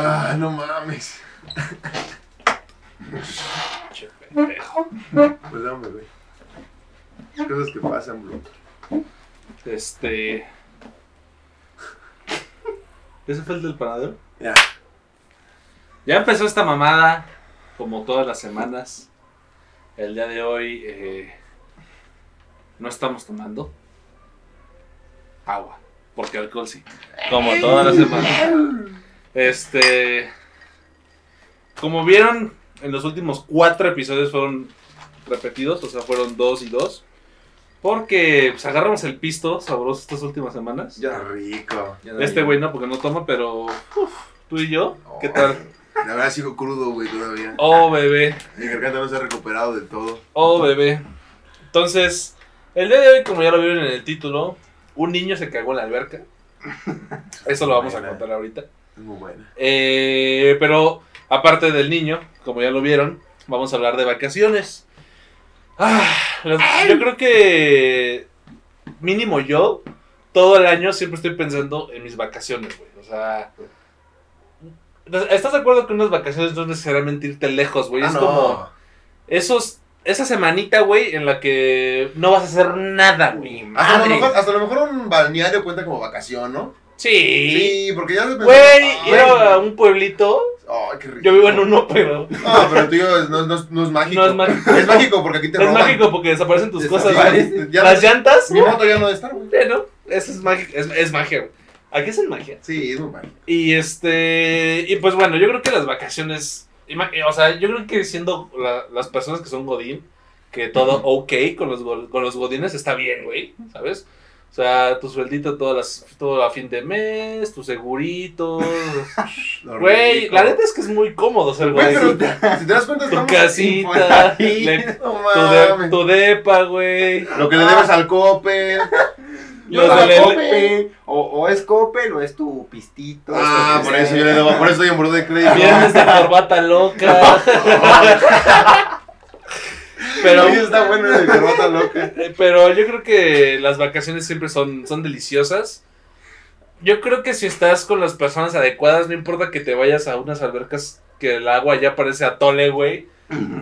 Ah, no mames. Che, pendejo. Perdón, bebé. Cosas que pasan, bro. Este. ¿Ese fue el del panadero? Ya. Ya empezó esta mamada, como todas las semanas. El día de hoy eh, no estamos tomando agua, porque alcohol sí, como todas las semanas. Este, como vieron, en los últimos cuatro episodios fueron repetidos, o sea, fueron dos y dos. Porque pues, agarramos el pisto sabroso estas últimas semanas. Ya rico. Este güey no, porque no toma, pero uf, tú y yo, ¿qué tal? La verdad sigo crudo, güey, todavía. Oh, bebé. Mi garganta no se ha recuperado del todo. Oh, bebé. Entonces, el día de hoy, como ya lo vieron en el título, un niño se cagó en la alberca. Eso lo vamos a contar ahorita. Es muy buena. Eh, pero, aparte del niño, como ya lo vieron, vamos a hablar de vacaciones. Ah, yo creo que, mínimo yo, todo el año siempre estoy pensando en mis vacaciones, güey. O sea, ¿estás de acuerdo que unas vacaciones no es necesariamente irte lejos, güey? Ah, es no. como esos, esa semanita, güey, en la que no vas a hacer nada, güey. Hasta hasta lo mejor un balneario cuenta como vacación, ¿no? Sí. Sí, porque ya se pensó- Güey, Ay, ir a un pueblito. Ay, qué rico. Yo vivo en uno, pero No, pero es- no, no, es- no es mágico. no es mágico. Es mágico porque aquí te Es roban. mágico porque desaparecen tus cosas. Ya Las llantas, Mi moto ya no debe estar, güey. Sí, ¿no? Eso es mágico. Es, es magia, güey. Aquí es en magia. Sí, es muy mágico. Y este. Y pues bueno, yo creo que las vacaciones. ima- O sea, yo creo que siendo la- las personas que son Godín, que todo ok con los, con los Godines está bien, güey. ¿Sabes? O sea, tu sueldito todas las, todo a fin de mes, tu segurito. Lo Güey, la neta es que es muy cómodo ser Güey, pero si te das cuenta, Tu estamos casita, Infonavit, le- no Tu, de- tu depa, güey. Lo que le debes al Coppel. Lo O, de sea, la- Coppel, o, o es Coppel o es tu pistito. Ah, es tu por eso yo le debo, por eso estoy en buró de crédito. Viernes de corbata loca. Pero, Oye, está bueno el corbata loca. eh, pero yo creo que las vacaciones siempre son, son deliciosas. Yo creo que si estás con las personas adecuadas, no importa que te vayas a unas albercas que el agua ya parece atole, güey.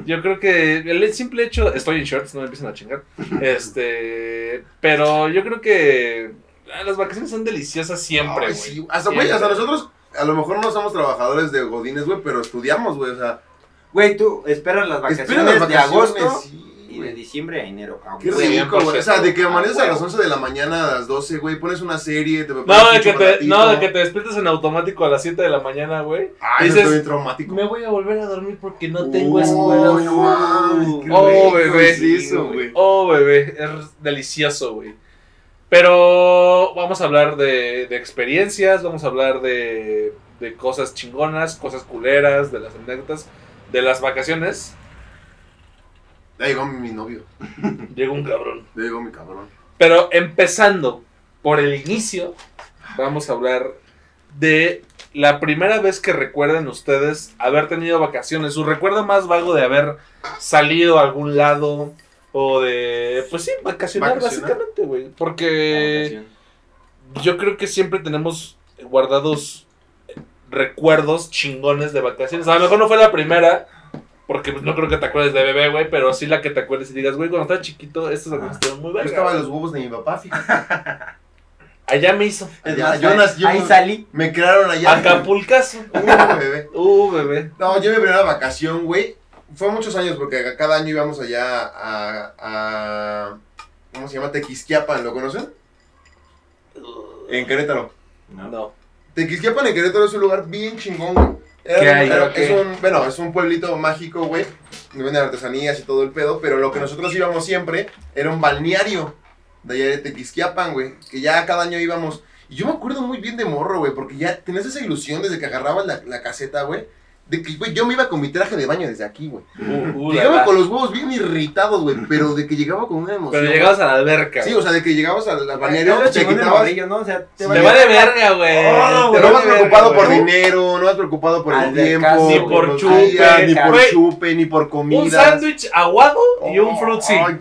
Yo creo que el simple hecho, estoy en shorts, no me empiecen a chingar. Este, pero yo creo que las vacaciones son deliciosas siempre, güey. sí, Hasta, güey, hasta nosotros, a lo mejor no somos trabajadores de godines, güey, pero estudiamos, güey, o sea. Güey, tú esperas las vacaciones, Esperan las vacaciones, de agosto sí, y de diciembre a enero. Ah, Qué güey. rico, güey. O sea, de que Ah, amaneces a las huevo. 11 de la mañana a las 12, güey, pones una serie, te No, de que te, no, de que te despiertas en automático a las 7 de la mañana, güey. Ay, eso dices, está bien traumático. Me voy a volver a dormir porque no tengo Uy, escuela. oh, rico bebé. es eso, güey. Oh, bebé. Es delicioso, güey. Pero vamos a hablar de, de experiencias, vamos a hablar de, de cosas chingonas, cosas culeras, de las anécdotas, de las vacaciones. Ya llegó mi novio, Llegó un cabrón. ya llegó mi cabrón. Pero empezando por el inicio, vamos a hablar de la primera vez que recuerden ustedes haber tenido vacaciones. Su recuerdo más vago de haber salido a algún lado o de, pues sí, vacacionar, Vacacionar. básicamente, güey. Porque yo creo que siempre tenemos guardados recuerdos chingones de vacaciones. A lo mejor no fue la primera. Porque no creo que te acuerdes de bebé, güey, pero sí la que te acuerdes y digas, güey, cuando estaba chiquito, estas vacaciones estuvieron muy Yo verga. estaba en los huevos de mi papá, fíjate. Allá me hizo. Es yo nací- yo- ahí salí. Me crearon allá. Acapulcazo. Uh, bebé. Uh, bebé. No, yo mi primera vacación, güey, fue muchos años porque cada año íbamos allá a, a ¿cómo se llama? Tequisquiapan, ¿lo conocen? En Querétaro. No. Tequisquiapan en Querétaro es un lugar bien chingón, güey. Era ¿Qué un- hay? era- es un, bueno, es un pueblito mágico, güey. venden artesanías y todo el pedo, pero lo que nosotros íbamos siempre era un balneario de allá de Tequisquiapan, güey. Que ya cada año íbamos. Y yo me acuerdo muy bien de morro, güey, porque ya tenías esa ilusión desde que agarrabas la, la caseta, güey. De que, güey, yo me iba con mi traje de baño desde aquí, güey. Uh, uh, la, Llegaba la. con los huevos bien irritados, güey, pero de que llegaba con una emoción. Pero llegabas a la alberca. Sí, o sea, de que llegabas balneario, lo te quitabas. morrillo, ¿no? O sea, te Sí. Te vale va de verga. güey. Oh, No va vas verga, preocupado por dinero, no vas preocupado por el tiempo, ni por chupe, días, ni por chupe, ni por comida. Un sándwich aguado y un fruit Ay,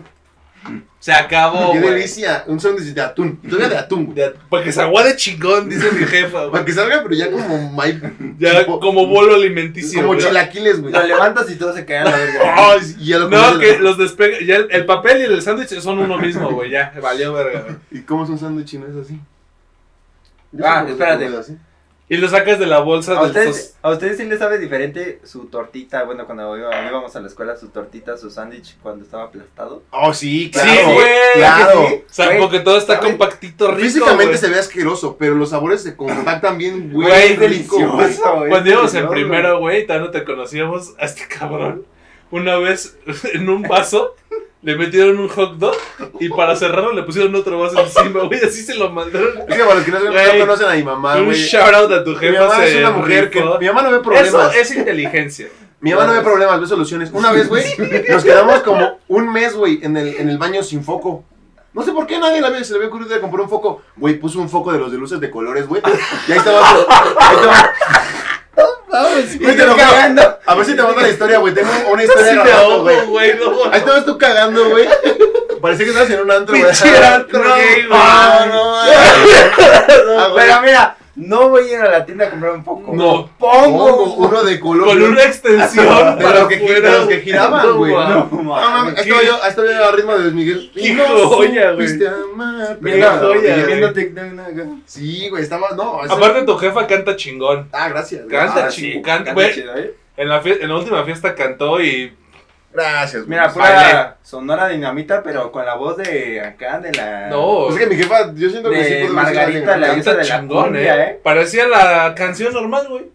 Se acabó, Qué güey. delicia. Un sándwich de atún. Todavía de atún, güey. De- Para que se aguade chingón, dice mi jefa, güey. Para que salga, pero ya como may- Ya tipo- como bolo alimenticio. como güey. chilaquiles, güey. Lo levantas y todo se cae a la verga. Ay, y ya lo No, comes. que los despega. Ya el, el papel y el sándwich son uno mismo, güey. Ya, valió verga, güey. ¿Y cómo es un sándwich y no es así? Yo Ah, espérate. así. Y lo sacas de la bolsa ¿A del ustedes, ¿A ustedes sí les sabe diferente su tortita? Bueno, cuando iba- íbamos a la escuela, su tortita, su sándwich cuando estaba aplastado. Oh, sí, Sí, claro. güey. Claro. Sí. O sea, Güey, porque todo está compactito rico. Físicamente güey. se ve asqueroso, pero los sabores se compactan bien, güey. Güey, delicioso, güey. Cuando íbamos en primero, güey, todavía no te conocíamos a este cabrón. Una vez en un vaso le metieron un hot dog y para cerrarlo le pusieron otro vaso encima, güey. Así se lo mandaron. Es que para los que no, no conocen a mi mamá, un güey. shout out a tu Mi jefa. mamá es una mujer que. Mi mamá no ve Eso problemas. es inteligencia. Mi mamá no ve problemas, ve soluciones. Una vez, güey, nos quedamos como un mes, güey, en el, en el baño sin foco. No sé por qué nadie la ve, se le ve ocurrido de comprar un foco. Güey, puso un foco de los de luces de colores, güey. Y ahí estaba. Ahí estaba. Güey, te lo cagando. A ver si te mando la historia, güey. Tengo una historia grabada, ahogo, güey. No, Ahí estabas tú cagando, güey. Parecía que estabas en un antro, güey. Pinche antro No, gay, güey. ah, no, güey. Pero mira, no voy a ir a la tienda a comprar un foco. No. Pongo Pongo uno de color. Con una extensión de para los que, de los que giraban, güey. No, No, estaba yo, estaba yo al ritmo de Luis Miguel. Qué joya, güey. Pegado, joya. Sí, güey, estaba, no. Aparte tu jefa canta chingón. Ah, gracias. Canta Ah, chingón. sí. Canta, Canta güey. chido, ¿eh? En la, en la última fiesta cantó y Gracias, güey. Mira, pura sonora dinamita, pero con la voz de acá, de la. no. Es que mi jefa, yo siento que sí De pudo Margarita, la diosa de la chingón, cumbia, eh. ¿eh? Parecía la canción normal, güey.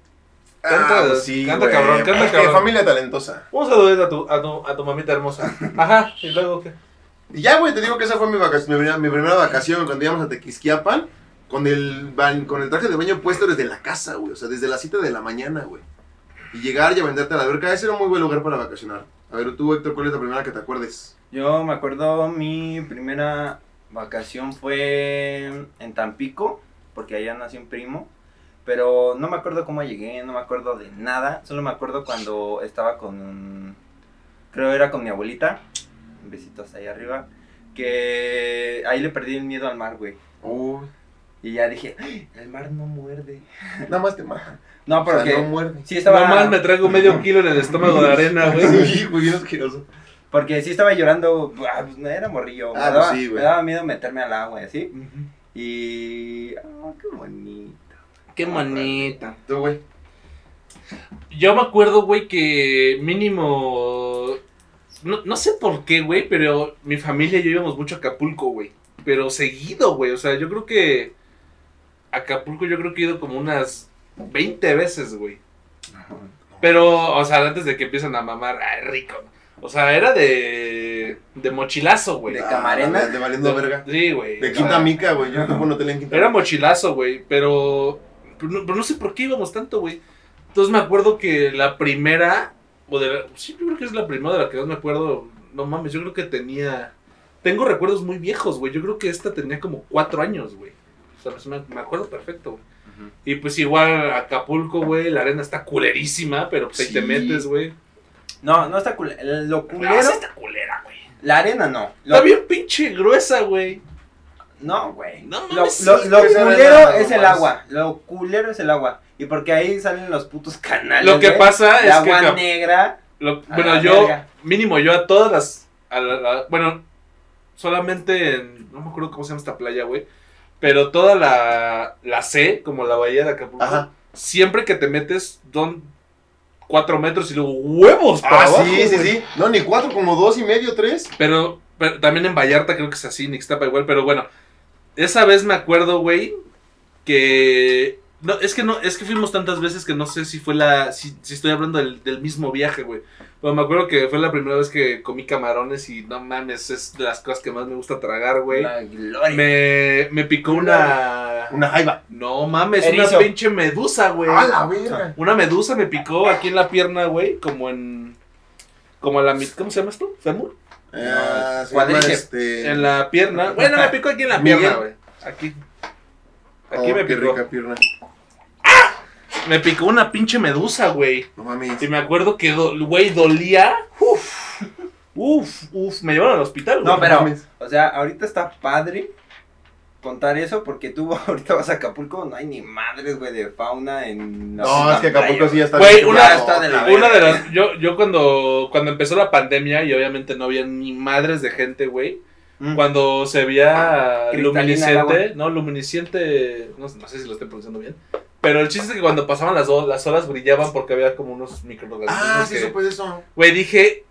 Canta- Ah, pues sí, canta güey. cabrón, canta Es que cabrón. familia talentosa. Un saludo a tu, a, tu, a tu mamita hermosa. Ajá, y luego qué. Y ya, güey, te digo que esa fue mi, vacac- mi, primera, mi primera vacación cuando íbamos a Tequisquiapan con el, con el traje de baño puesto desde la casa, güey. O sea, desde las 7 de la mañana, güey. Y llegar y aventarte a la alberca, ese era un muy buen lugar para vacacionar. A ver, tú, Héctor, ¿cuál es la primera que te acuerdes? Yo me acuerdo, mi primera vacación fue en Tampico, porque allá nació un primo. Pero no me acuerdo cómo llegué, no me acuerdo de nada. Solo me acuerdo cuando estaba con. Creo era con mi abuelita. Besitos ahí arriba. Que ahí le perdí el miedo al mar, güey. Uy, Y ya dije, "Ay, el mar no muerde. nada más te mata. No, O pero sea, que. no muerde. Sí, estaba. Nomás me traigo medio kilo en el estómago de arena, güey. Sí, güey, asqueroso. Porque sí estaba llorando. ah, pues, no era morrillo. Ah, me, pues daba, sí, güey. me daba miedo meterme al agua y así. Y. ah, qué bonito. Qué manita. Tú, güey. Yo me acuerdo, güey, que mínimo. No, no sé por qué, güey, pero mi familia y yo íbamos mucho a Acapulco, güey. Pero seguido, güey. O sea, yo creo que. Acapulco, yo creo que he ido como unas 20 veces, güey. Pero, o sea, antes de que empiezan a mamar, ay, rico. O sea, era de. de mochilazo, güey. ¿De camarena? Ah, De, de valiendo verga. Sí, güey. De Quinta sea, Mica, güey. Yo tuve un hotel en Quinta Era mochilazo, güey, pero, pero, no, pero no sé por qué íbamos tanto, güey. Entonces me acuerdo que la primera, o de la, sí, yo creo que es la primera de la que más me acuerdo, no mames, yo creo que tenía, tengo recuerdos muy viejos, güey, yo creo que esta tenía como cuatro años, güey. O sea, pues me, me acuerdo perfecto, güey. Y pues igual Acapulco, güey, la arena está culerísima, pero pues ahí te metes, güey. No, no está culero. Lo No, culero. sí está culera, güey. La arena no. Lo, Está bien pinche gruesa, güey. No, güey. No lo, mames, lo, sí, lo esa culero es no el agua. Lo culero es el agua. Y porque ahí salen los putos canales. Lo que pasa es que agua negra. Lo- bueno, yo, verga. mínimo yo a todas las, a la- la- bueno, solamente en, no me acuerdo cómo se llama esta playa, güey, pero toda la, la C, como la bahía de Acapulco, Ajá. siempre que te metes, don cuatro metros y luego huevos para Ah, abajo, sí, sí, güey. sí. No, ni cuatro, como dos y medio, tres. Pero, pero también en Vallarta creo que es así, en Ixtapa igual, pero bueno, esa vez me acuerdo, güey, que... No, es que no, es que fuimos tantas veces que no sé si fue la, si, si estoy hablando del, del mismo viaje, güey. Pero me acuerdo que fue la primera vez que comí camarones y no mames, es de las cosas que más me gusta tragar, güey. La gloria. Me, me picó una... Una jaiba. No mames, Erizo. una pinche medusa, güey. ¡A la verga! Una medusa me picó aquí en la pierna, güey, como en... Como a la ¿Cómo se llama esto? ¿Femur? Ah, Cuadriceps. llama, este... En la pierna. Bueno, me picó aquí en la pierna, güey. Aquí. Aquí Oh, me qué picó. rica pierna. Me picó una pinche medusa, güey. No mames. Y me acuerdo que, do- güey, dolía. Uf. Uf, uf, me llevaron al hospital, güey. No, pero, mames. o sea, ahorita está padre contar eso porque tú ahorita vas a Acapulco, no hay ni madres, güey, de fauna en la No, es que Acapulco playa, sí ya está Güey, una- está de la güey. Una de las. Yo, yo cuando, cuando empezó la pandemia y obviamente no había ni madres de gente, güey. Mm. Cuando se veía el luminiscente, no, luminiscente, no, no sé si lo estoy pronunciando bien. Pero el chiste es que cuando pasaban las, ho- las horas brillaban porque había como unos microorganismos. Ah, sí, que- supe eso. Güey, dije,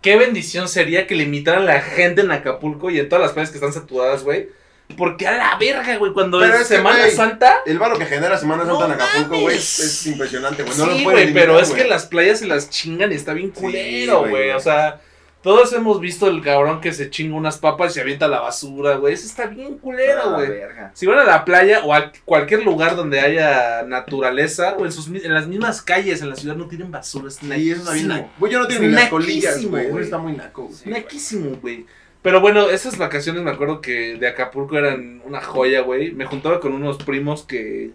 qué bendición sería que limitaran la gente en Acapulco y en todas las playas que están saturadas, güey. Porque a la verga, güey, cuando Pero es es que, Semana güey, Santa. El varo que genera Semana Santa No en Acapulco, güey, es impresionante, güey. No sí, güey, pero es güey. que las playas se las chingan y está bien Sí, culero, güey, güey. O sea, todos hemos visto el cabrón que se chinga unas papas y se avienta a la basura, güey. Eso está bien culero, la güey. Si van a la playa o a cualquier lugar donde haya naturaleza o en, sus, en las mismas calles en la ciudad no tienen basura. Es Sí, eso está bien. naquísimo. Güey, yo no tengo Es ni las colillas, naquísimo, güey. Está muy naco, güey. Sí. Naquísimo, güey. Pero bueno, esas vacaciones me acuerdo que de Acapulco eran una joya, güey. Me juntaba con unos primos que,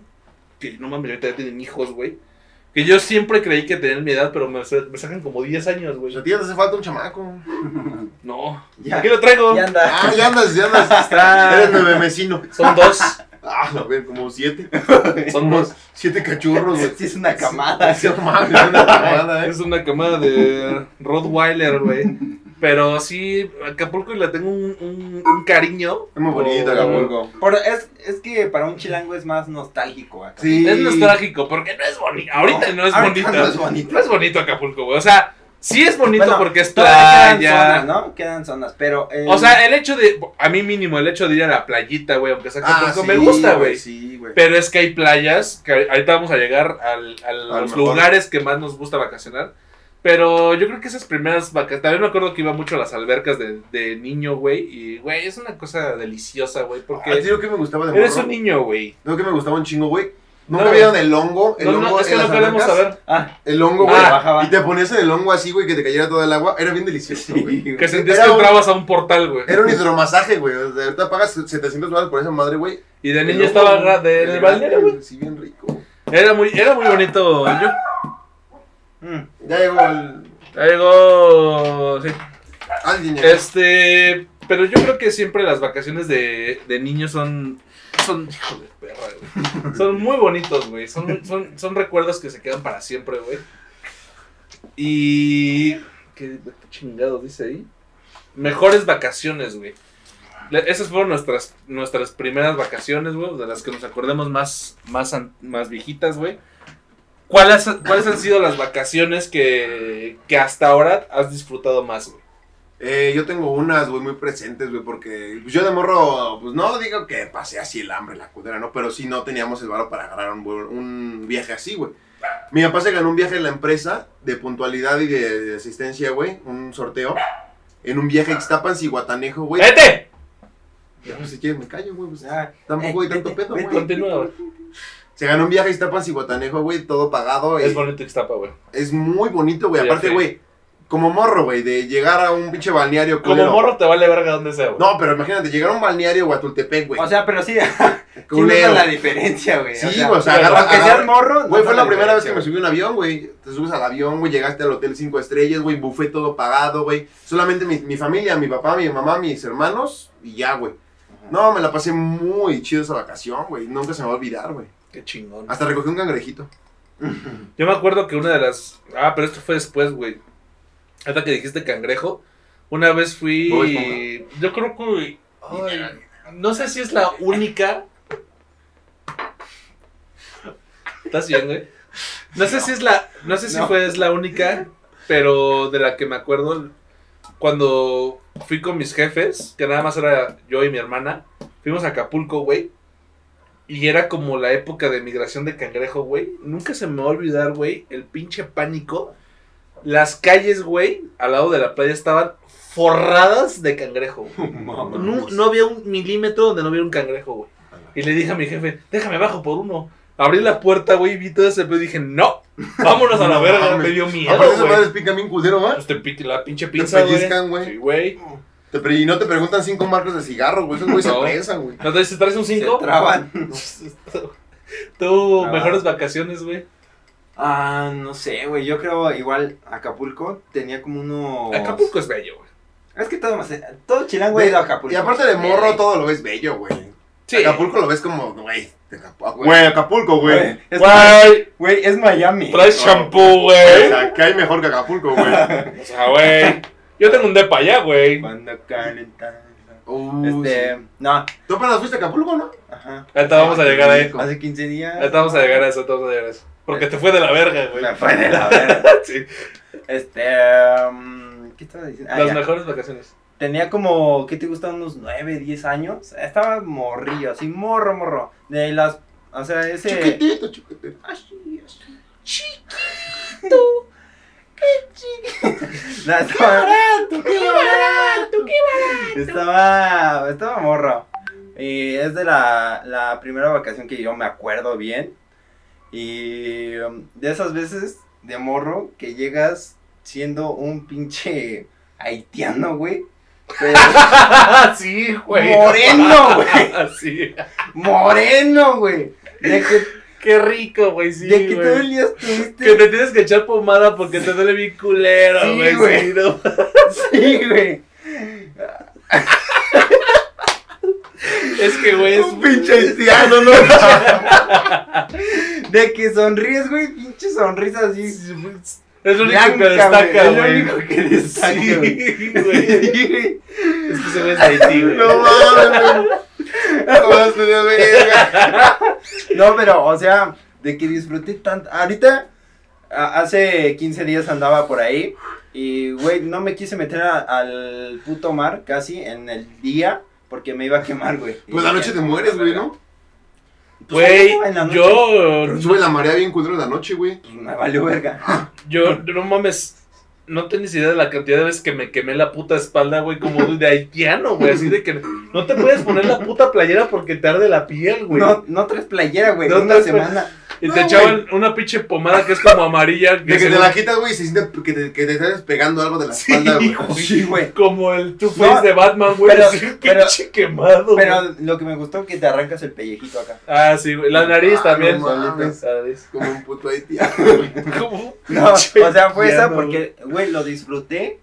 que no mames, ahorita ya tienen hijos, güey. Que yo siempre creí que tenían mi edad, pero me, me sacan como 10 años, güey. a ti ya te hace falta un chamaco. No. Ya. Aquí lo traigo. Ya anda. Ah, ya andas, ya andas. Está- Eres nueve vecino. Son dos. Ah, a ver, como siete. Son dos. siete cachorros, güey. Sí, es una camada. Sí, mames, una camada, eh. Es una camada de Rottweiler, güey. Pero sí, Acapulco le tengo un, un, un cariño. Es muy bonito por- Acapulco. Es, es que para un chilango es más nostálgico acá. Sí. Es nostálgico, porque no es bonito. Ahorita no, es ahorita bonito. no es bonito. No es bonito Acapulco, güey. O sea, sí es bonito Bueno, porque es playa. quedan zonas, ¿no? Quedan zonas, pero... el- O sea, el hecho de, a mí mínimo, el hecho de ir a la playita, güey, aunque sea Acapulco, Ah, me sí, gusta, güey. Sí, güey. Pero es que hay playas, que ahorita vamos a llegar al- a los mejor. lugares que más nos gusta vacacionar. Pero yo creo que esas primeras vacaciones, también me acuerdo que iba mucho a las albercas de, de niño, güey. Y, güey, es una cosa deliciosa, güey, Ah, porque ¿te digo que me gustaba de eres morro? un niño, güey. ¿No que me gustaba un chingo, güey? ¿Nunca No, vieron el hongo? El No, hongo no, es que no queremos saber. Ah, El hongo, güey. Ah, bajaba. y te ponías en el hongo así, güey, que te cayera todo el agua. Era bien delicioso, güey. Que sentías Era que un- entrabas a un portal, güey. Era un hidromasaje, güey. Sea, ahorita pagas 700 dólares por esa madre, güey. Y de El niño hongo, estaba güey, ra- de- balneario, güey. Sí, bien rico. Era muy, era muy bonito. Yo, mm. Ya llegó el... ya llegó. Sí. Alguien llegó. Este. Pero yo creo que siempre las vacaciones de, de niños son. Son. Hijo de perra, güey. Son muy bonitos, güey. Son, son, son recuerdos que se quedan para siempre, güey. Y. ¿Qué, qué chingados dice ahí? Mejores vacaciones, güey. Esas fueron nuestras, nuestras primeras vacaciones, güey. De las que nos acordemos más, más, más viejitas, güey. ¿Cuáles, ¿Cuáles han sido las vacaciones que, que hasta ahora has disfrutado más, güey? Eh, yo tengo unas, güey, muy presentes, güey, porque pues, yo de morro, pues no digo que pasé así el hambre, la cudera, ¿no? Pero sí no teníamos el varo para agarrar un, un viaje así, güey. Mi papá se ganó un viaje en la empresa de puntualidad y de, de asistencia, güey, un sorteo, en un viaje a Ixtapan, Guatanejo, güey. ¡Vete! Ya, pues, si quieres me callo, güey, pues Ya. tampoco hay Eh, tanto vete, pedo, güey. Continúa, güey. Se ganó un viaje a Ixtapan, Guatanejo, güey, todo pagado. Es y- bonito Ixtapa, güey. es muy bonito, güey. Sí, Aparte, sí. güey, como morro, güey, de llegar a un pinche balneario Como morro te vale verga donde sea, güey. No, pero imagínate, llegar a un balneario o a Tultepec, güey. O sea, pero sí, sí culero. nota la diferencia, güey. Sí, o sea, o agarra, aunque agarra- seas morro, Güey, fue la primera vez que me subí a un avión, güey. Te subes al avión, güey, llegaste al hotel cinco estrellas, güey, buffet todo pagado, güey. Solamente mi, mi familia, mi papá, mi mamá, mis hermanos y ya, güey. No, me la pasé muy chido esa vacación, güey. Nunca se me va a olvidar, güey. Qué chingón. Hasta recogí un cangrejito. Yo me acuerdo que una de las. Ah, pero esto fue después, güey. Hasta que dijiste cangrejo. Una vez fui. Yo creo que. ay, no sé si es la única. ¿Estás bien, güey? No sé si es la. No sé si No. fue es la única. Pero de la que me acuerdo. Cuando fui con mis jefes, que nada más era yo y mi hermana. Fuimos a Acapulco, güey. Y era como la época de migración de cangrejo, güey. Nunca se me va a olvidar, güey, el pinche pánico. Las calles, güey, al lado de la playa estaban forradas de cangrejo. güey. No, no había un milímetro donde no hubiera un cangrejo, güey. Y le dije a mi jefe, déjame bajo por uno. Abrí la puerta, güey, vi todo ese pedo y dije, no, vámonos a la verga. Me dio miedo, Aparte, esas madres pican bien culero, ¿va? Pues te pique la pinche pinza, güey. Sí, güey. Te pre- y no te preguntan cinco marcas de cigarro, güey. Esos güey No. se güey. ¿No te si traes un Se 5? traban. Tú, mejores vacaciones, güey. Ah, no sé, güey. Yo creo igual Acapulco tenía como unos. Acapulco es bello, güey. Es que todo, todo chilango ha ido a Acapulco. Y aparte de morro, todo lo ves bello, güey. Sí. Acapulco lo ves como, güey, de Acapulco, güey, Acapulco, güey. Güey, es, Güey, güey, es Miami. traes No. shampoo, O güey. sea, que hay mejor que Acapulco, güey. O sea, güey. Yo tengo un depa allá, güey. Cuando calentan. Uy, Este, sí. no, ¿Tú apenas fuiste a Acapulco, no? ajá. Ahorita vamos a llegar ahí. Hace 15 días. Ahorita vamos a llegar a eso, ahorita vamos a llegar a eso. Porque te fue de la verga, güey. Me fue de la verga. Sí. Este, um, ¿qué estaba diciendo? Ah, Las ya. mejores vacaciones. Tenía como, ¿qué te gusta? Unos 9, 10 años. Estaba morrillo, así, morro, morro. De las, o sea, ese... Chiquitito, chiquitito. Así, así. Chiquito. Qué chiquito. No, estaba... Estaba, estaba morro. Y es de la, la primera vacación que yo me acuerdo bien. Y um, de esas veces de morro que llegas siendo un pinche haitiano, güey. Pero sí, güey. Moreno, güey. Sí. moreno, güey. De que, Qué rico, güey, sí, de que todo el día estuviste. Que te tienes que echar pomada porque te duele bien culero, Sí, güey. güey. sí, ¿no? Sí, güey. Es que, güey, es Un pinche haitiano, ¿no? De que sonríes, güey, pinche sonrisa así. Es lo único blanca, que destaca, güey, es lo único que destaca, Sí, güey. Es que se ve Haití, güey. No mames, güey. No mames. No, pero, o sea, de que disfruté tanto. Ahorita, a- hace 15 días andaba por ahí. Y, güey, no me quise meter a- al puto mar casi en el día. Porque me iba a quemar, güey. Pues la noche te mueres, güey, ¿no? Güey, la noche. yo, Pero sube la marea bien culero en la noche, güey. Pues me valió verga. yo, no mames, no tienes idea de la cantidad de veces que me quemé la puta espalda, güey, como de haitiano, güey, así de que no te puedes poner la puta playera porque te arde la piel, güey. No, no traes playera, güey. No una semana. Y no, te echaban una pinche pomada que es como amarilla, De que te la quitas, güey, y se siente que te, que te estás pegando algo de la espalda, güey. Sí, güey. como el Two No, Face de Batman, güey, pero- pinche quemado, güey. Pero lo que me gustó es que te arrancas el pellejito acá. Ah, sí, güey, la nariz Ah, también. no mames. La nariz. Como un puto haitiano. Como No, o sea, fue esa porque, güey, lo disfruté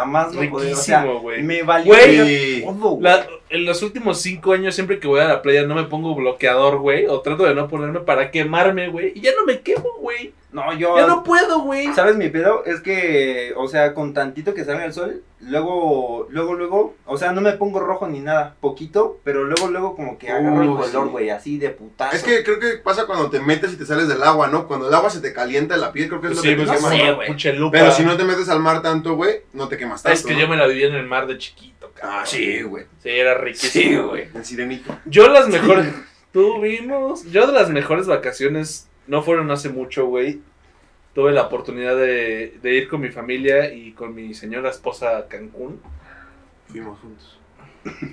a más no poder. O sea, riquísimo, güey. me valió Güey, todo. La- en los últimos cinco años, siempre que voy a la playa, no me pongo bloqueador, güey. O trato de no ponerme para quemarme, güey. Y ya no me quemo, güey. No, yo. Ya no puedo, güey. ¿Sabes mi pedo? Es que, o sea, con tantito que salga el sol, luego, luego, luego, o sea, no me pongo rojo ni nada, poquito, pero luego, luego como que agarro el Uh, color, sí. güey, así de putazo. Es que creo que pasa cuando te metes y te sales del agua, ¿no? Cuando el agua se te calienta en la piel, creo que es lo Sí, que te pues quema. güey. Pero si no te metes al mar tanto, güey, no te quemas tanto. Es que ¿no? yo me la viví en el mar de chiquito, cabrón. Ah, sí, güey. Sí, era riquísimo. Sí, güey. El sirenito. Yo las mejores. Tuvimos. Yo de las mejores vacaciones no fueron hace mucho, güey. Tuve la oportunidad de, de ir con mi familia y con mi señora esposa a Cancún. Fuimos juntos.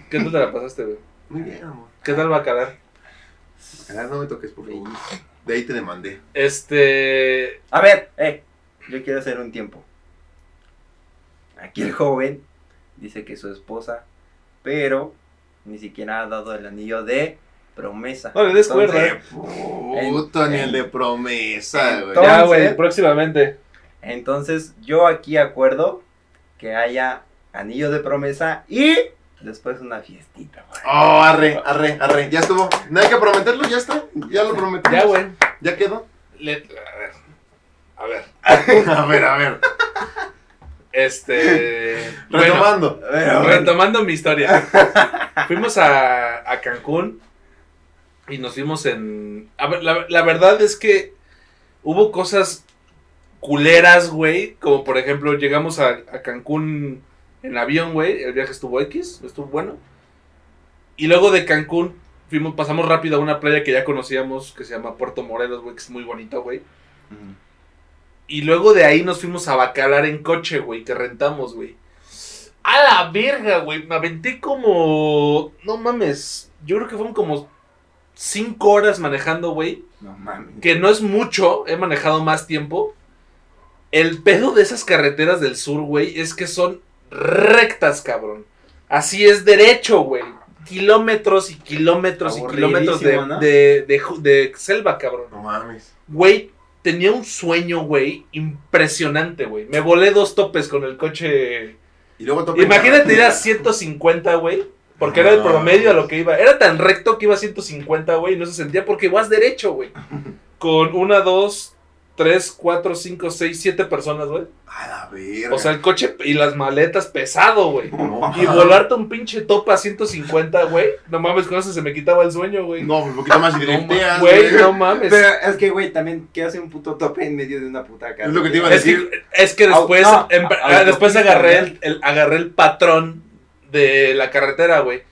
¿Qué tal te la pasaste, güey? Muy bien, amor. ¿Qué tal Bacalar? Ahora no me toques, por favor. De ahí te demandé. Este. A ver, eh, yo quiero hacer un tiempo. Aquí el joven dice que su esposa, pero ni siquiera ha dado el anillo de promesa. No le des cuerda. Eh, puto, ni el de promesa, güey. Ya, güey, próximamente. Entonces, yo aquí acuerdo que haya anillo de promesa y después una fiestita, güey. Oh, arre, arre, arre. Ya estuvo. No hay que prometerlo, ya está. Ya lo prometimos. Ya, güey. Ya quedó. Le- A ver. A ver. A ver, a ver. Este. bueno, Retomando. Retomando mi historia. Fuimos a, a Cancún y nos fuimos en. A ver, la, la verdad es que hubo cosas culeras, güey. Como por ejemplo, llegamos a, a Cancún en avión, güey. El viaje estuvo X, estuvo bueno. Y luego de Cancún fuimos, pasamos rápido a una playa que ya conocíamos, que se llama Puerto Morelos, güey, que es muy bonito, güey. Y luego de ahí nos fuimos a Bacalar en coche, güey, que rentamos, güey. A la verga, güey. Me aventé como. No mames. Yo creo que fueron como cinco horas manejando, güey. No mames. Que no es mucho. He manejado más tiempo. El pedo de esas carreteras del sur, güey, es que son rectas, cabrón. Así es derecho, güey. Kilómetros y kilómetros y kilómetros de, de, de selva, cabrón. No mames. Güey, tenía un sueño, güey, impresionante, güey. Me volé dos topes con el coche. Y luego Imagínate ir a carretera. 150, güey. Porque era el No, promedio a lo que iba. Era tan recto que iba a 150, güey. Y no se sentía porque vas derecho, güey. Con una, dos, tres, cuatro, cinco, seis, siete personas, güey. A la verga. O sea, el coche y las maletas pesado, güey. no, Y volarte un pinche topa a 150, güey. No mames, con eso se me quitaba el sueño, güey. No, un poquito más y No, ma- drifteas, Güey, no mames. Pero es que, güey, también, ¿qué hace un puto tope en medio de una puta casa? Es lo que te iba a Es decir. que, es que después, Au- no, a- ah, después agarré el, el- agarré el patrón de la carretera, güey.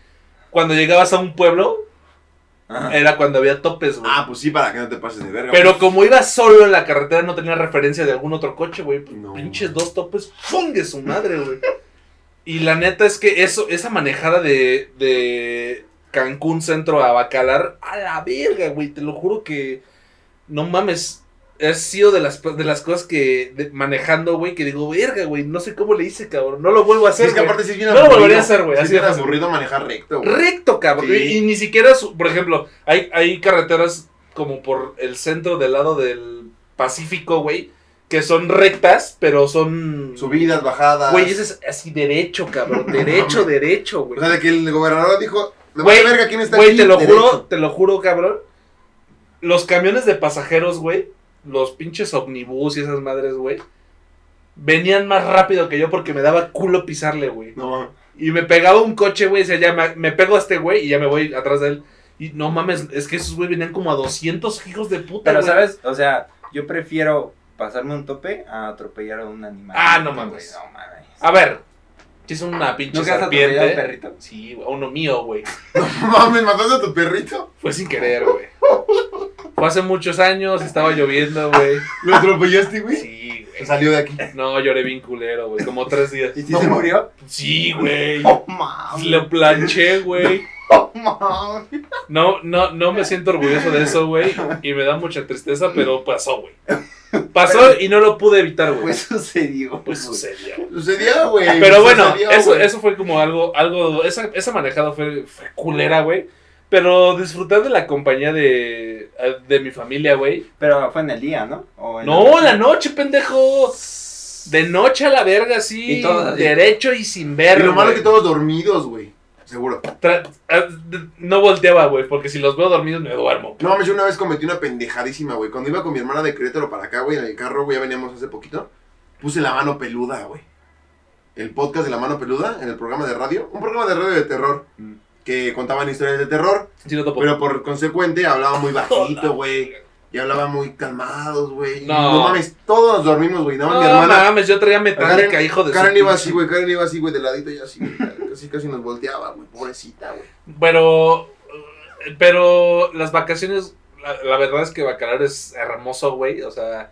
Cuando llegabas a un pueblo, Ajá. era cuando había topes, güey. Ah, pues sí, para que no te pases de verga. Pero pues. como iba solo en la carretera, no tenía referencia de algún otro coche, güey. Pues, No. Pinches dos topes, ¡fungue su madre, güey! Y la neta es que eso, esa manejada de, de Cancún Centro a Bacalar, a la verga, güey. Te lo juro que. No mames. Ha sido de las, de las cosas que. de- manejando, güey, que digo, verga, güey. No sé cómo le hice, cabrón. No lo vuelvo a Sí, hacer. es que güey. aparte sí es bien No lo volvería a hacer, güey, Sí así es bien aburrido manejar recto, güey. Recto, cabrón. Sí. Y, y ni siquiera, su- por ejemplo, hay, hay carreteras como por el centro del lado del Pacífico, güey, que son rectas, pero son... Subidas, bajadas. Güey, ese es así derecho, cabrón. Derecho, derecho, O güey. sea, de que el gobernador dijo, Güey, verga quién está Güey, aquí. te lo derecho. juro, te lo juro, cabrón. Los camiones de pasajeros, güey, los pinches omnibus y esas madres, güey, venían más rápido que yo porque me daba culo pisarle, güey. No. Y me pegaba un coche, güey, y decía, ya me, me pego a este güey y ya me voy atrás de él. Y no mames, es que esos güey venían como a 200 hijos de puta, Pero, güey. ¿sabes? O sea, yo prefiero pasarme un tope a atropellar a un animal. Ah, no Güey, mames. No mames. A ver, es una pinche ¿Nunca has atropellado a un serpiente. perrito? Sí, güey, uno mío, güey. No mames, mataste a tu perrito. Fue sin querer, güey. Fue hace muchos años, estaba lloviendo, güey. ¿Lo atropellaste, güey? Sí, Se güey. salió de aquí. No, lloré bien culero, güey. Como tres días. ¿Y si No se murió? Sí, güey. No mames. Lo planché, güey. No. No, no, me siento orgulloso de eso, güey. Y me da mucha tristeza, pero pasó, güey. Pasó y no lo pude evitar, güey. Pues sucedió. Pues sucedió. Sucedía, güey. Pero bueno, Sucedió, eso, eso fue como algo, algo, esa, esa manejada fue, fue culera, güey. Pero disfrutar de la compañía de, de mi familia, güey. Pero fue en el día, ¿no? ¿O en No, en la noche, pendejo. De noche a la verga, sí. Y todos así. Derecho y sin ver. Y lo malo que todos dormidos, güey. Seguro. Tra- ah, No volteaba, güey, porque si los veo dormidos me duermo. No mames, yo una vez cometí una pendejadísima, güey. Cuando iba con mi hermana de Querétaro para acá, güey, en el carro, güey, ya veníamos hace poquito. Puse la mano peluda, güey. El podcast de la mano peluda en el programa de radio. Un programa de radio de terror. Mm. Que contaban historias de terror. Sí, no topo. Pero por consecuente hablaba muy bajito, güey. Y hablaba muy calmados, güey. No. No. mames, todos nos dormimos, güey. No más mi hermana. mames, yo traía metálica, Karen- hijo de su Karen iba así, güey. Karen iba así, güey, de ladito y así, güey. Casi, casi nos volteaba, güey. Pobrecita, güey. Pero, pero las vacaciones, la, la verdad es que Bacalar es hermoso, güey. O sea,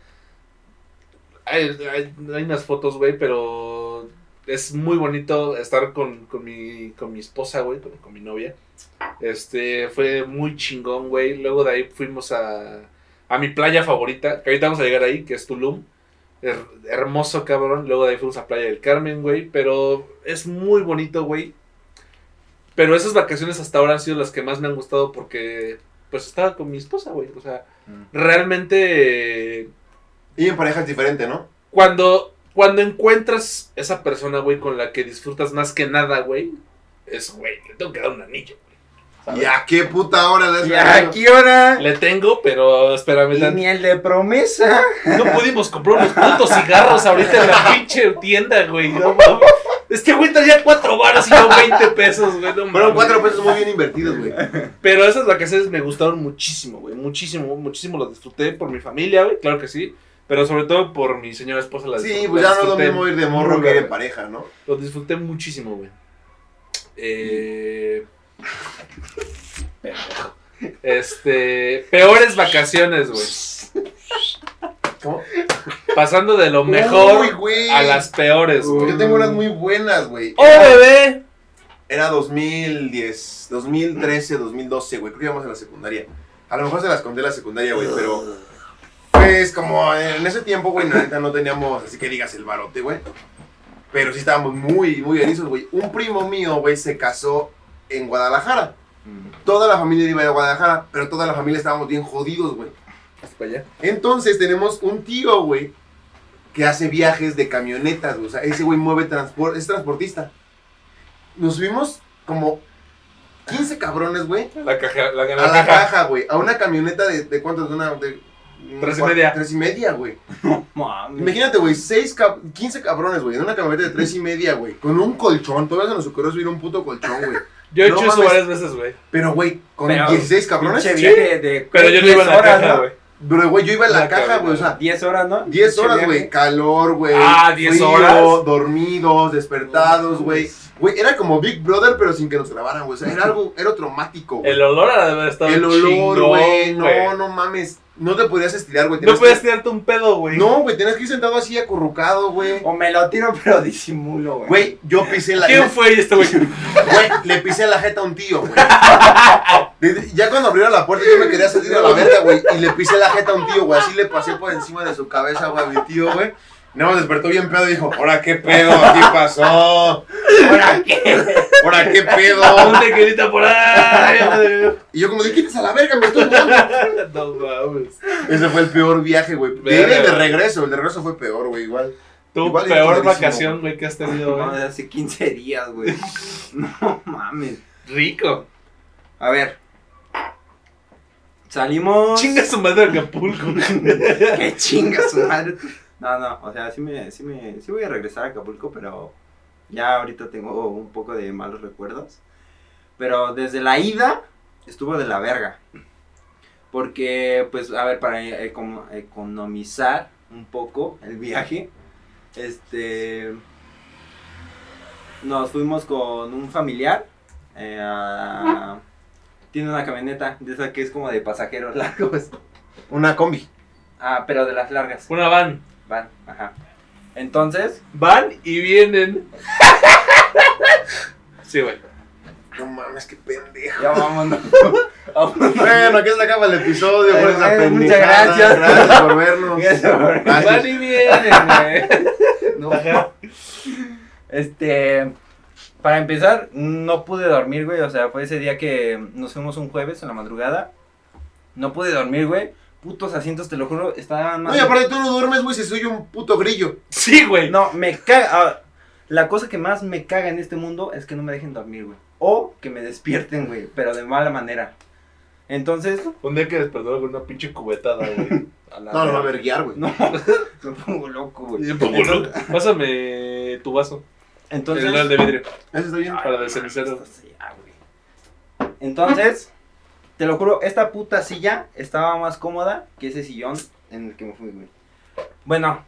hay, hay, hay unas fotos, güey, pero es muy bonito estar con, con, mi, con mi esposa, güey, con, con mi novia. Este, fue muy chingón, güey. Luego de ahí fuimos a, a mi playa favorita, que ahorita vamos a llegar ahí, que es Tulum. Her- hermoso, cabrón. Luego de ahí fuimos a Playa del Carmen, güey. Pero es muy bonito, güey. Pero esas vacaciones hasta ahora han sido las que más me han gustado porque, pues, estaba con mi esposa, güey. O sea, Mm. realmente, Y en pareja es diferente, ¿no? cuando, cuando encuentras esa persona, güey, con la que disfrutas más que nada, güey, es, güey, le tengo que dar un anillo. ¿Y a qué puta hora le has ¿Y a qué hora? Le tengo, pero espérame, Y ni el de promesa. no pudimos comprar unos putos cigarros ahorita en la pinche tienda, güey. No mames. Este güey traía cuatro baros y yo 20 pesos, güey. No Fueron cuatro pesos muy bien invertidos, güey. Pero esas vacaciones me gustaron muchísimo, güey. Muchísimo, muchísimo las disfruté por mi familia, güey. Claro que sí. Pero sobre todo por mi señora esposa. La Sí, disfruté- pues ya no es lo mismo ir de morro que ir en pareja, ¿no? Lo disfruté muchísimo, güey. Eh... pendejo. Este... Peores vacaciones, güey. ¿Cómo? Pasando de lo mejor Uy, a las peores, güey. Yo tengo unas muy buenas, güey. ¡Oh, bebé! Era 2010, 2013, 2012, güey. Creo que íbamos en la secundaria. A lo mejor se las conté en la secundaria, güey, pero. Pues como en ese tiempo, güey, neta no teníamos, así que digas el barote, güey. Pero sí estábamos muy, muy erizos, güey. Un primo mío, güey, se casó en Guadalajara. Toda la familia iba a Guadalajara, pero toda la familia estábamos bien jodidos, güey. Hasta para allá. Entonces tenemos un tío, güey, que hace viajes de camionetas, güey. O sea, ese güey mueve transporte, es transportista. Nos subimos como 15 cabrones, güey, La caja, la, la a la caja. güey. A una camioneta de, de cuántos, de una... De, Tres y media. Tres y media, güey. Imagínate, güey, seis cab- 15 cabrones, güey, en una camioneta de tres y media, güey. Con un colchón, todavía se nos ocurrió subir un puto colchón, güey. Yo he No hecho eso mames. varias veces, güey. Pero, güey, con Pero, 16 cabrones. Sí. viaje de Pero yo no 10 iba en la horas, caja, ¿no? güey. Pero, güey, yo iba en la La caja, güey, o sea, 10 horas, ¿no? 10 Pinche horas, güey. Calor, güey. Ah, 10 frío, horas. Dormidos, despertados, güey. Güey, era como Big Brother, pero sin que nos grabaran, güey. O sea, era algo, era traumático, güey. El olor ha de haber estado El olor, chingón, güey. No, no mames. No te podías estirar, güey. No puedes que- tirarte un pedo, güey. No, güey, tenías que ir sentado así acurrucado, güey. O me lo tiro, pero disimulo, güey. Güey, yo pisé la... ¿Quién fue este güey? Güey, le pisé la jeta a un tío, güey. Ya cuando abrieron la puerta yo me quería salir a la verga, güey. Y le pisé la jeta a un tío, güey. Así le pasé por encima de su cabeza, güey, a mi tío, güey. No, despertó bien pedo y dijo, ¿ahora qué pedo? ¿Qué pasó? ¿Ahora qué? ¿Ahora qué pedo? Un tequilita por ahí. Y yo como de, quítese a la verga, me estoy. No mames. Ese fue el peor viaje, güey. De ida y Verga. de regreso. El de regreso fue peor, güey, igual. Tu Igual peor vacación, güey. que has tenido, No, güey. de hace 15 días, güey. No mames. Rico. A ver. Salimos. Chinga su madre Acapulco. Que chinga su madre. No, no, o sea, sí me, sí me, sí voy a regresar a Acapulco, pero ya ahorita tengo un poco de malos recuerdos. Pero desde la ida estuvo de la verga. Porque, pues, a ver, para econo- economizar un poco el viaje, este, nos fuimos con un familiar. eh, a- tiene una camioneta de esa que es como de pasajeros largos. Una combi. Ah, pero de las largas. Una van. Van, ajá. Entonces, Van y vienen. Sí, güey. No mames, qué pendejo. ya vámonos. Vámonos. Bueno, aquí se acaba el episodio con esa muchas gracias. Gracias por vernos. Gracias. Van y vienen, güey. No. Este, para empezar, no pude dormir, güey. O sea, fue ese día que nos fuimos un jueves en la madrugada. No pude dormir, güey. Putos asientos, te lo juro, estaban No, más. y aparte tú no duermes, güey, si soy un puto grillo. Sí, güey. No, me caga. ah, la cosa que más me caga en este mundo es que no me dejen dormir, güey. O que me despierten, güey, pero de mala manera. Entonces, Un día que despertó con una pinche cubetada, güey. A la No, no va a verguiar, güey. no, me pongo loco, güey. Pásame tu vaso. Entonces, el de vidrio. Eso está bien. Ay, para no el cenicero. ah, güey. Entonces, te lo juro, esta puta silla estaba más cómoda que ese sillón en el que me fui, güey. Bueno,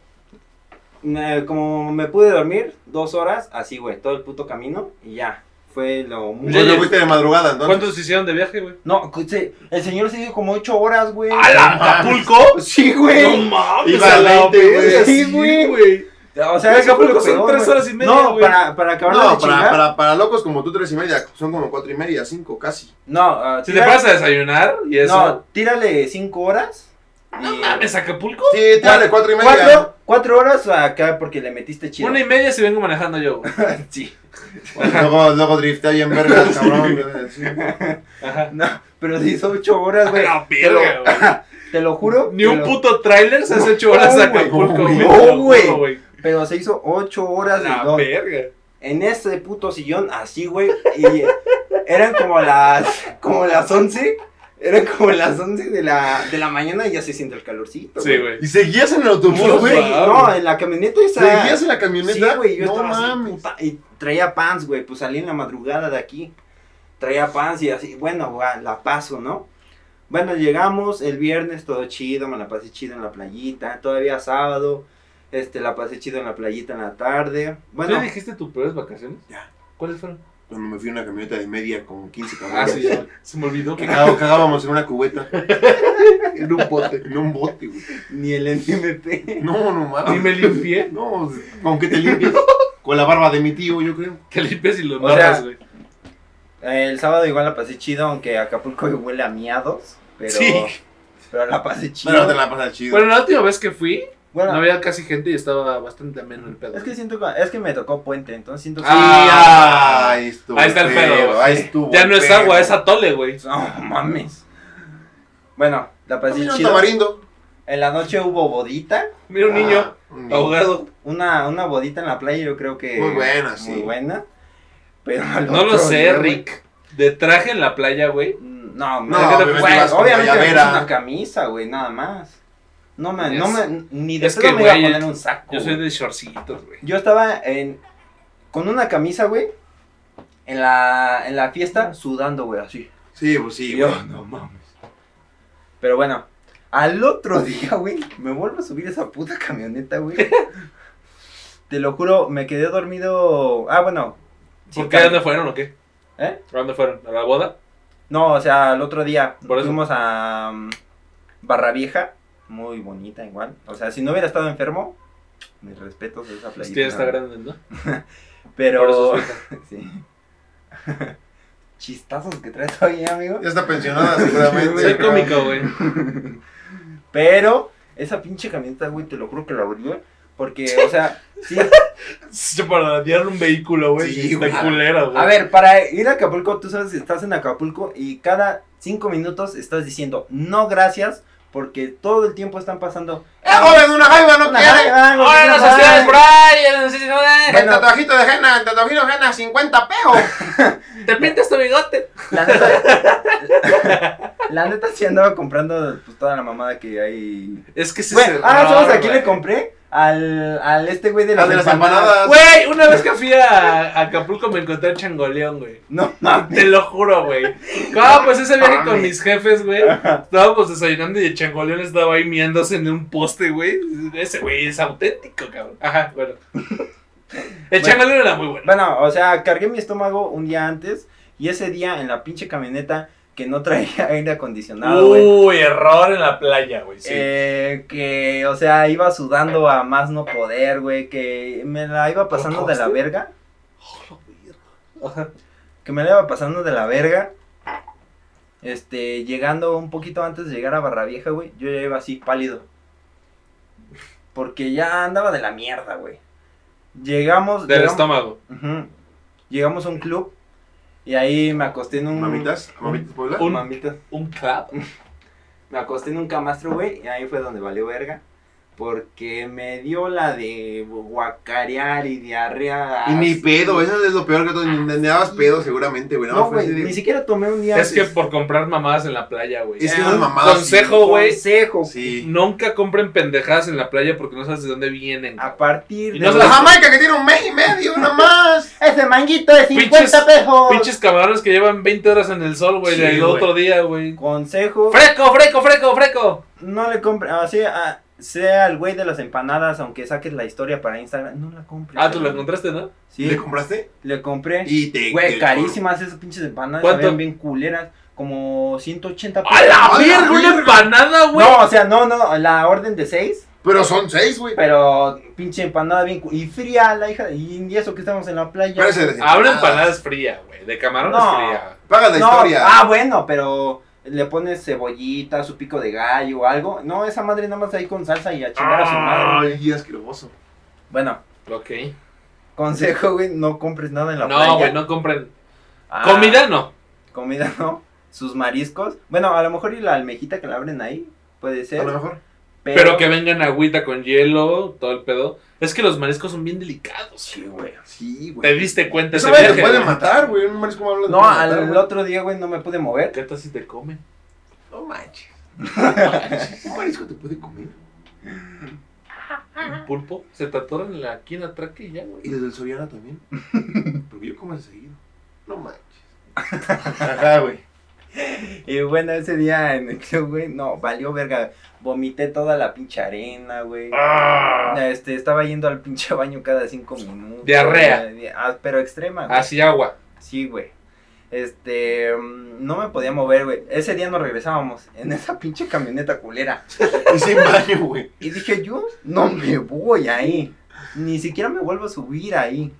me- como me pude dormir dos horas, así, güey, todo el puto camino y ya. Fue lo muy... Lo fuiste de madrugada, entonces. ¿Cuántos hicieron de viaje, güey? No, se- el señor se dio como ocho horas, güey. ¿A la Acapulco? Sí, güey. No mames, Iba a a la 20, güey. verga, Sí, güey. O sea, Acapulco son tres horas y media, No, güey. para, para acabar No, de para, chingar. para, para locos como tú, tres y media, son como cuatro y media, cinco casi. No, ah, Si te paras a desayunar y eso. No, tírale cinco horas. No y- mames, Acapulco. Sí, tírale cuatro y media. Cuatro, cuatro horas acá porque le metiste chido. Una y media si vengo manejando yo. Sí. Luego, luego driftea bien verga, el cabrón. Ajá. No, pero hizo ocho horas, güey. A la Te lo- verga, güey. Te lo juro. Ni un lo- puto tráiler se hace ocho horas No, a güey. Acapulco, No, güey. no, güey. Pero se hizo ocho horas de La verga. En ese puto sillón, así, güey. Y eran como las. Como las once. Eran como las once de la, de la mañana y ya se siente el calorcito. Sí, güey. ¿Y seguías en el autobús, güey? No, en la camioneta esa. ¿Seguías en la camioneta? Sí, güey, yo no estaba así, mames. puta, y traía pants, güey, pues salí en la madrugada de aquí, traía pants y así, bueno, güey, la paso, ¿no? Bueno, llegamos el viernes, todo chido, me la pasé chido en la playita, todavía sábado, este, la pasé chido en la playita en la tarde, ¿Tú bueno, le dijiste tus peores vacaciones? Ya. ¿Cuáles fueron? Cuando me fui en una camioneta de media con 15 Ah, cabrones. sí, ya. Se me olvidó. Que cagábamos en una cubeta. En un bote. En un bote, güey. ni el NMP. No, no Ni mames. me limpié. No, ¿con qué te limpias? Con la barba de mi tío, yo creo. Te limpias y lo embarras, güey. El sábado igual la pasé chido, aunque Acapulco huele a miados, pero, Sí. pero la pasé chido. Pero te la pasas chido. Bueno, la última vez que fui, Bueno, no había casi gente y estaba bastante ameno el pedo. es que siento que, es que me tocó puente, entonces siento que... Ah, ahí estuvo. ahí está el pedo. Ahí estuvo. Ya no es agua, es atole, güey. No mames. Bueno, La pasé chido. tamarindo. En la noche hubo bodita. Mira un niño Ah, un niño. ahogado. Una, una bodita en la playa, yo creo que. Muy buena, sí. Muy buena. Pero al No lo sé, Rick. De traje en la playa, güey. No, No, me- obviamente una camisa, güey, nada más. No me, Es- no me, ni de es pedo que, me iba a poner un saco. Yo soy de shortcitos, güey. Yo estaba en, con una camisa, güey, en la, en la fiesta, sudando, güey, así. Sí, pues sí, yo, güey. no mames. Pero bueno, al otro día, güey, me vuelvo a subir esa puta camioneta, güey. Te lo juro, me quedé dormido. Ah, bueno. ¿Por qué? ¿A cam- dónde fueron o qué? ¿Eh? ¿A dónde fueron? ¿A la boda? No, o sea, el otro día Por eso. fuimos a um, Barra Vieja, muy bonita igual. O sea, si no hubiera estado enfermo, mis respetos a esa Pues playita. ya está grande, ¿no? Pero, Por eso sí. Chistazos que traes hoy, ¿eh, amigo. Ya está pensionada seguramente. Soy cómico, güey. Pero esa pinche camioneta, güey, te lo juro que la güey. Porque, o sea, sí. Para dañar un vehículo, güey. Sí, Está güey. culero, güey. A ver, para ir a Acapulco, tú sabes que estás en Acapulco y cada cinco minutos estás diciendo no gracias porque todo el tiempo están pasando. ¡Eh, joven, una jaiba no Una quiere! jaiba, no sociedades por ahí! El tatuajito de henna, el tatuajito de henna, 50 pejos. ¡Te pintas tu bigote! La neta, la neta sí andaba comprando pues, toda la mamada que hay. Es que ese Bueno, es ah, ¿sabes a quién le compré? Al, al este güey de las, de las empanadas. Güey, una vez que fui a a Acapulco me encontré a Changoleón, güey. No mames. Te lo juro, güey. Ah, pues ese viaje con mis jefes, güey. Estábamos desayunando y el changoleón estaba ahí miándose en un poste, güey. Ese güey es auténtico, cabrón. Ajá, bueno. El Bueno. changoleón era muy bueno. Bueno, o sea, cargué mi estómago un día antes y ese día en la pinche camioneta que no traía aire acondicionado, güey. Uy, error en la playa, güey. Sí. Eh, que, o sea, iba sudando a más no poder, güey, que me la iba pasando de la verga, que me la iba pasando de la verga. Este, llegando un poquito antes de llegar a Barra Vieja, güey, yo ya iba así pálido. Porque ya andaba de la mierda, güey. Llegamos, Del llegamos- estómago. Llegamos a un club y ahí me acosté en un Mamitas, mamitas Puebla. Un- Mamitas. Un club. Me acosté en un camastro, güey, y ahí fue donde valió verga. Porque me dio la de guacarear y diarrea. Y ni pedo, eso es lo peor que tú ni ni dabas pedo seguramente, güey. No, güey, ni siquiera tomé un día. Es que por comprar mamadas en la playa, güey. Es que Eh, esas un mamadas. consejo, güey. Consejo. Sí. Nunca compren pendejadas en la playa porque no sabes de dónde vienen. A partir Y de. no La Jamaica que tiene un mes y medio, nada más. Ese manguito de 50 Pinches- pesos. Pinches camarones que llevan 20 horas en el sol, güey, Sí, del güey. otro día, güey. Consejo. ¡Freco, freco, freco, freco! No le compre. Así, ah, sea el güey de las empanadas, aunque saques la historia para Instagram, no la compres. Ah, tú güey. encontraste, ¿no? Sí, ¿Le compraste? le compré. Y te. Güey, carísimas esas pinches empanadas. ¿Cuánto? sabían bien culeras. Como 180 ¡A la ¡A la verga, una empanada, güey! No, o sea, no, no, la orden de 6. Pero son seis, güey. Pero pinche empanada bien. Y fría la hija. Y eso que estamos en la playa. Pero ese de Ah, una empanada es fría, güey. De camarón No. es fría. Paga la No, historia. Ah, bueno, pero le pones cebollita, su pico de gallo o algo. No, esa madre nada más ahí con salsa y a chingar a su madre. Ay, asqueroso. Bueno, Ok. consejo, güey, no compres nada en la playa. No, güey, no compren. Ah, Comida no. Comida no. Sus mariscos. Bueno, a lo mejor y la almejita que la abren ahí. Puede A ser. lo mejor. Pero, Pero que vengan agüita con hielo, todo el pedo. Es que los mariscos son bien delicados. Sí, güey. Sí, güey. ¿Te diste cuenta Eso ese te puede matar, güey. Un marisco me habla de No, matar, al güey. otro día, güey, no me pude mover. ¿Qué tal si te comen? No manches. Un marisco te puede comer. Un pulpo. Se te atoran en la- aquí en la traque y ya, güey. Y desde el Soriana también. Porque yo como seguido. No manches. Ajá, güey. Y bueno, ese día en el club, güey, no, valió verga. Vomité toda la pinche arena, güey. Este, estaba yendo al pinche baño cada cinco minutos. Diarrea. güey. Ah, pero extrema, güey. Así agua. Sí, güey. Este, mm, no me podía mover, güey. Ese día nos regresábamos en esa pinche camioneta culera. Y sin baño, güey. Y dije, yo no me voy ahí. Ni siquiera me vuelvo a subir ahí.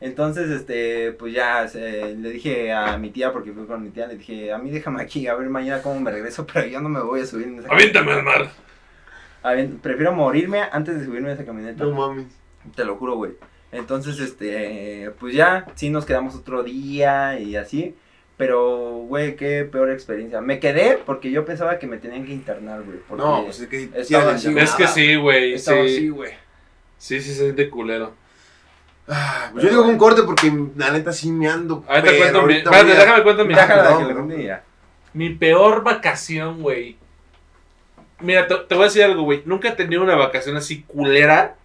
Entonces, este, pues ya se- le dije a mi tía, porque fui con mi tía, le dije, a mí déjame aquí, a ver mañana cómo me regreso, pero yo no me voy a subir en esa Aviéntame al mar. Prefiero morirme antes de subirme a esa camioneta. No mames. Te lo juro, güey. Entonces, este, pues ya, sí nos quedamos otro día y así. Pero, güey, qué peor experiencia. Me quedé porque yo pensaba que me tenían que internar, güey. No, pues es que Es que sí, güey. estaba sí. así, güey. Sí, sí, se siente culero. Ah, yo digo un corte porque la neta sí me ando. Ahorita pero cuento mi. déjame cuento mi. Ya. Mi peor vacación, güey. Mira, te, te voy a decir algo, güey. Nunca he tenido una vacación así culera.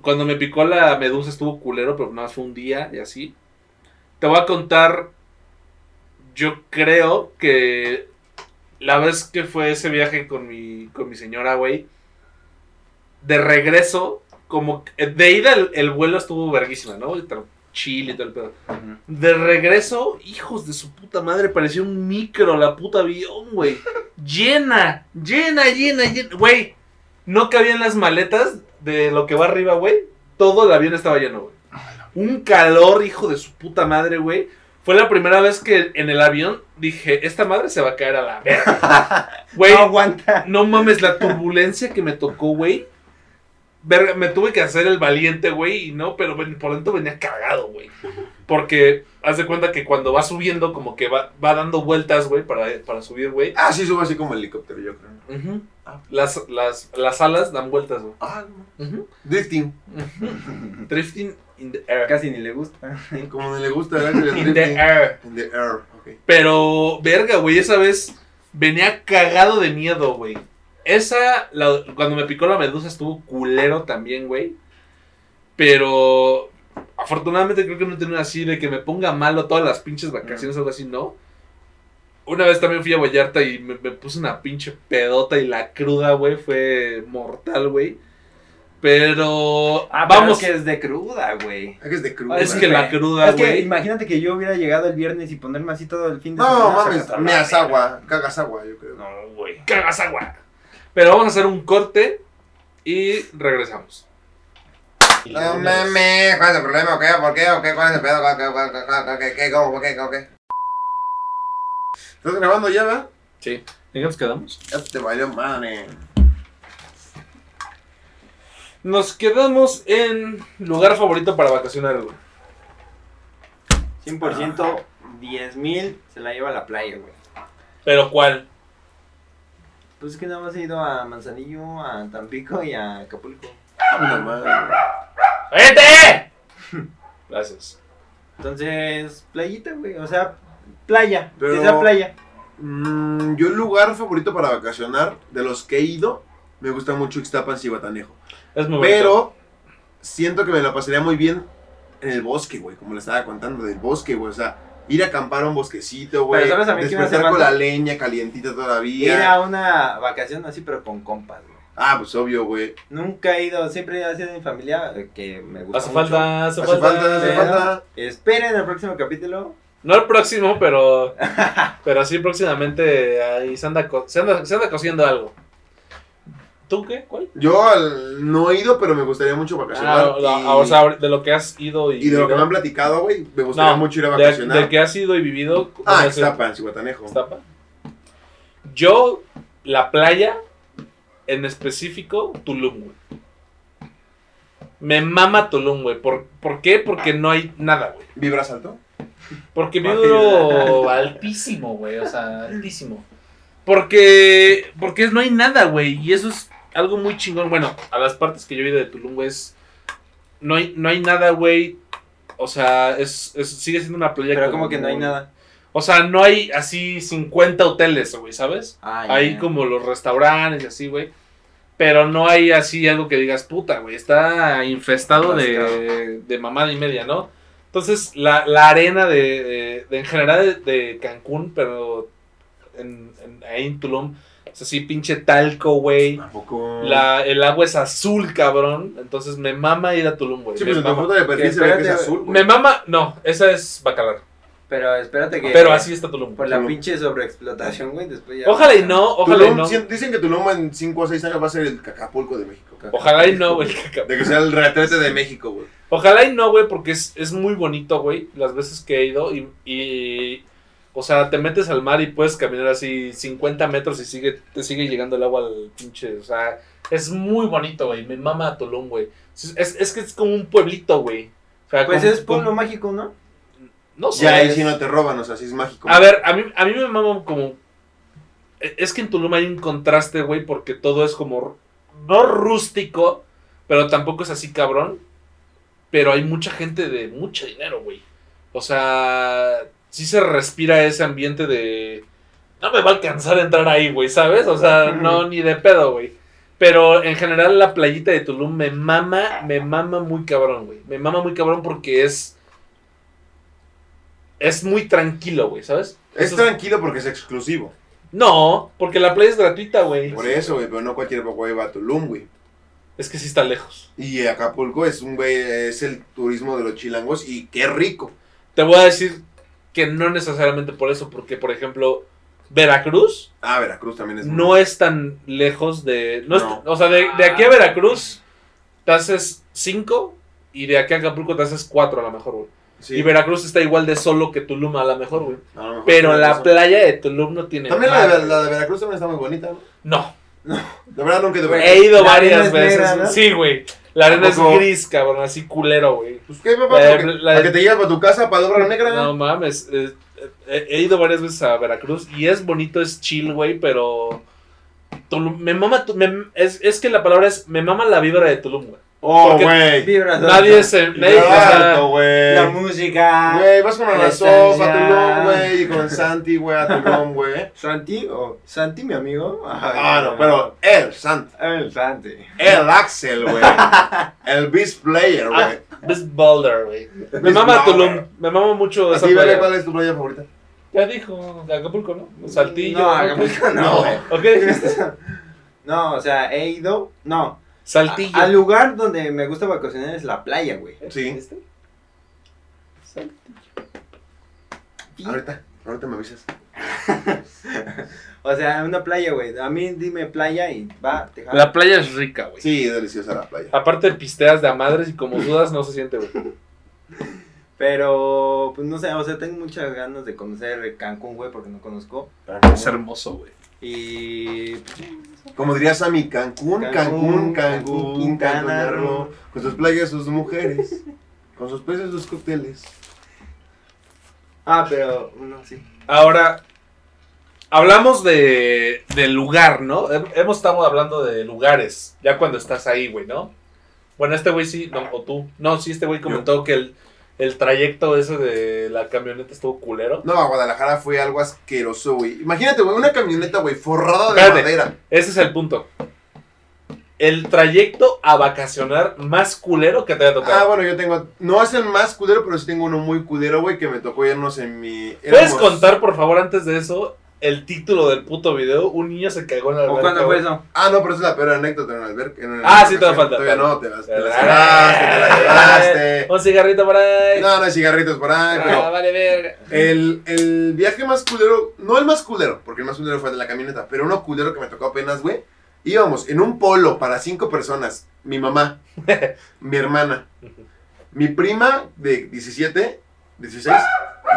Cuando me picó la medusa estuvo culero, pero nada más fue un día y así. Te voy a contar. Yo creo que la vez que fue ese viaje con mi, con mi señora, güey. De regreso, como que- de ida el, el vuelo estuvo verguísima, ¿no? Chill y todo el pedo. De regreso, hijos de su puta madre, parecía un micro la puta avión, güey. Llena, llena, llena, llena. Güey, no cabían las maletas de lo que va arriba, güey. Todo el avión estaba lleno, güey. Un calor, hijo de su puta madre, güey. Fue la primera vez que en el avión dije, esta madre se va a caer a la verga. Güey, No aguanta. no mames, la turbulencia que me tocó, güey. Verga, me tuve que hacer el valiente, güey, y no, pero ven- por dentro venía cagado, güey. Porque haz de cuenta que cuando va subiendo, como que va, va dando vueltas, güey, para, para subir, güey. Ah, sí, subo así como helicóptero, yo creo. Ujú. las, las, las alas dan vueltas, güey. Ah, no. Drifting. Drifting in the air. Casi ni le gusta. Como no le gusta, ¿verdad? In the air. In the air. Pero, verga, güey, esa vez venía cagado de miedo, güey. Esa, la- cuando me picó la medusa estuvo culero también, güey. Pero, afortunadamente creo que no he tenido así de que me ponga malo todas las pinches vacaciones o algo así, ¿no? Una vez también fui a Vallarta y me, me puse una pinche pedota y la cruda, güey, fue mortal, güey. Pero, Ah, pero vamos, es que es de cruda, güey. Es que es de cruda. es que la cruda, Es que güey. imagínate que yo hubiera llegado el viernes y ponerme así todo el fin de No, semana. mames, a la meas agua, cagas agua, yo creo. No, güey. Cagas agua. Pero vamos a hacer un corte y regresamos. No mames, ¿cuál es el problema? ¿O qué? ¿Por qué? ¿O qué? ¿Cuál es el pedo? ¿Cuál- cuál- cuál- cuál- cuál- ¿Qué? ¿Qué? ¿Cómo? ¿Por qué? ¿Cómo qué? ¿Estás grabando ya, verdad? Sí. ¿En qué nos quedamos? Ya te valió madre. Nos quedamos en lugar favorito para vacacionar, güey. 100%, 10 mil se la lleva a la playa, güey. ¿Pero cuál? Pues es que nada más he ido a Manzanillo, a Tampico y a Acapulco. Una madre. ¡Cállate! Gracias. Entonces, playita, güey. O sea, playa. Pero- Que sea playa. Mm, yo el lugar favorito para vacacionar, de los que he ido, me gusta mucho Ixtapan y Guatanejo. Es muy bonito. Pero siento que me la pasaría muy bien en el bosque, güey, como le estaba contando, del bosque, güey. O sea, ir a acampar a un bosquecito, güey. Pero ¿sabes a mí qué me hace Despertar con la leña calientita todavía. Ir a una vacación así, pero con compas, güey. Ah, pues obvio, güey. Nunca he ido, siempre he sido en familia, eh, que me gusta Hace mucho. falta, hace, Hace falta. falta, hace falta. Esperen el próximo capítulo. No el próximo, pero. pero sí, próximamente ahí se anda, co- se anda, se anda cociendo algo. ¿Tú qué? ¿Cuál? Yo al- no he ido, pero me gustaría mucho vacacionar. Ah, la- o sea, de lo que has ido y. y de lo que me han platicado, güey, me gustaría No, mucho ir a de, vacacionar. de que has ido y vivido. ¿cómo Ah, el- Ixtapan, Cihuatanejo. Iztapa. Yo, la playa, en específico, Tulum, güey. Me mama Tulum, güey. ¿Por, ¿Por qué? Porque no hay nada, güey. ¿Vibras alto? Porque vibro altísimo, güey. O sea, altísimo. Porque, porque no hay nada, güey. Y eso es algo muy chingón. Bueno, a las partes que yo he ido de Tulum, güey, es... No hay, no hay nada, güey. O sea, es, es- sigue siendo una playa Pero como que no hay nada. O sea, no hay así 50 hoteles, güey, ¿sabes? Ah, Hay ya. como los restaurantes y así, güey. Pero no hay así algo que digas, puta, güey. Está infestado de, de mamada y media, ¿no? Entonces, la, la arena de, de- de- en general de, de Cancún, pero en, en- ahí en Tulum, es así pinche talco, güey. Tampoco. La, el agua es azul, cabrón. Entonces me mama ir a Tulum, güey. Sí, me, pues en tu mama. foto de perfil se ve que es azul, güey. me mama, no, esa es Bacalar. Pero espérate que. Pero así está Tulum. Por la Tulum. pinche sobreexplotación, güey. Después ya. Ojalá y no, ojalá y no. si- Dicen que Tulum en 5 o 6 años va a ser el Cacapulco de México. Ojalá y no, güey. De que sea el retrete de México, güey. Ojalá y no, güey, porque es, es muy bonito, güey, las veces que he ido y, y, o sea, te metes al mar y puedes caminar así 50 metros y sigue, te sigue llegando el agua al pinche, o sea, es muy bonito, güey, me mama Tulum, güey. Es, es, que es como un pueblito, güey. O sea, Pues como- es pueblo como- mágico, ¿no? No sé. Ya ahí sí no te roban, o sea, sí es mágico. A ver, a mí, a mí me mama como. e- Es que en Tulum hay un contraste, güey, porque todo es como. No rústico, pero tampoco es así cabrón. Pero hay mucha gente de mucho dinero, güey. O sea, sí se respira ese ambiente de. No me va a alcanzar a entrar ahí, güey, ¿sabes? O sea, no, ni de pedo, güey. Pero en general la playita de Tulum me mama, me mama muy cabrón, güey. Me mama muy cabrón porque es. Es muy tranquilo, güey, ¿sabes? Es tranquilo porque es exclusivo. No, porque la playa es gratuita, güey. Por eso, güey, pero no cualquier güey va a Tulum, güey. Es que sí está lejos. Y Acapulco es un güey, es el turismo de los chilangos y qué rico. Te voy a decir que no necesariamente por eso, porque por ejemplo, Veracruz Ah, Veracruz también es no es tan lejos de. No es- No. o sea, de, de aquí a Veracruz te haces 5 y de aquí a Acapulco te haces 4 a lo mejor, güey. Sí. Y Veracruz está igual de solo que Tulum a lo mejor, güey. Mejor Pero la playa de Tulum no tiene. También la de, la de Veracruz también está muy bonita, ¿no? No, De verdad nunca Veracruz. he ido La varias es veces. negra, ¿no? Sí, güey. La arena es gris, cabrón, así culero, güey. Pues qué, papá, La de- ¿Para que- la te llevas para tu casa para Dobra Negra. No mames, eh, eh, he ido varias veces a Veracruz y es bonito, es chill, güey, pero Tulum, me mama, me- es, es que la palabra es, me mama la vibra de Tulum, güey. Oh, güey. Nadie se, nadie, güey. La música. Güey, vas con sopa, estancia. Tulum, güey, y con Santi, güey, a Tulum, güey. Santi, o Santi, mi amigo. Ah, no, pero el Santi, El Santi. el Axel, güey. El Beast Player, güey. Best Boulder, güey. Me Beast mama. Tulum, me mama mucho esa playa. cuál es tu playa favorita. Ya dijo, Acapulco, ¿no? Saltillo. No. Acapulco no, No. güey. ¿O qué dijiste? No, o sea, he ido. No. Saltillo. A- al lugar donde me gusta vacacionar es la playa, güey. Sí. ¿Viste? Saltillo. Ahorita, ahorita me avisas. O sea, una playa, güey. A mí dime playa y va, te jalo. La playa es rica, güey. Sí, deliciosa la playa. Aparte pisteas de a madres y como dudas no se siente, güey. Pero, pues no sé, o sea, tengo muchas ganas de conocer Cancún, güey, porque no conozco. Es hermoso, güey. Y. Como diría Sammy, Cancún, Cancún, Cancún, Cancún, Cancún, Quintana Roo. Con sus playas, sus mujeres. Con sus peces, sus cócteles. Ah, pero, no, sí. Ahora, hablamos de, del lugar, ¿no? Hem- Hemos estado hablando de lugares, ya cuando estás ahí, güey, ¿no? Bueno, este güey sí, no, o tú. No, sí, este güey comentó que el, el trayecto ese de la camioneta estuvo culero. No, a Guadalajara fue algo asqueroso, güey. Imagínate, güey, una camioneta, güey, forrada de Espérate. madera. Ese es el punto. El trayecto a vacacionar más culero que te haya Ah, tocado. bueno, yo tengo. No es el más culero, pero sí tengo uno muy culero, güey, que me tocó irnos en mi. ¿Puedes éramos- contar, por favor, antes de eso, el título del puto video? Un niño se cagó en la ¿O alberca, cuándo fue eso? Ah, no, pero esa es la peor anécdota en el alberca. en Ah, sí, todavía falta. Todavía no, te las, te Ah, llevaste, te las llevaste. Un cigarrito por ahí. No, no hay cigarritos por ahí, Ah, pero. vale, verga. El, el viaje más culero, no el más culero, porque el más culero fue el de la camioneta, pero uno culero que me tocó apenas, güey. Íbamos en un polo para cinco personas. Mi mamá, mi hermana, mi prima de 17, 16,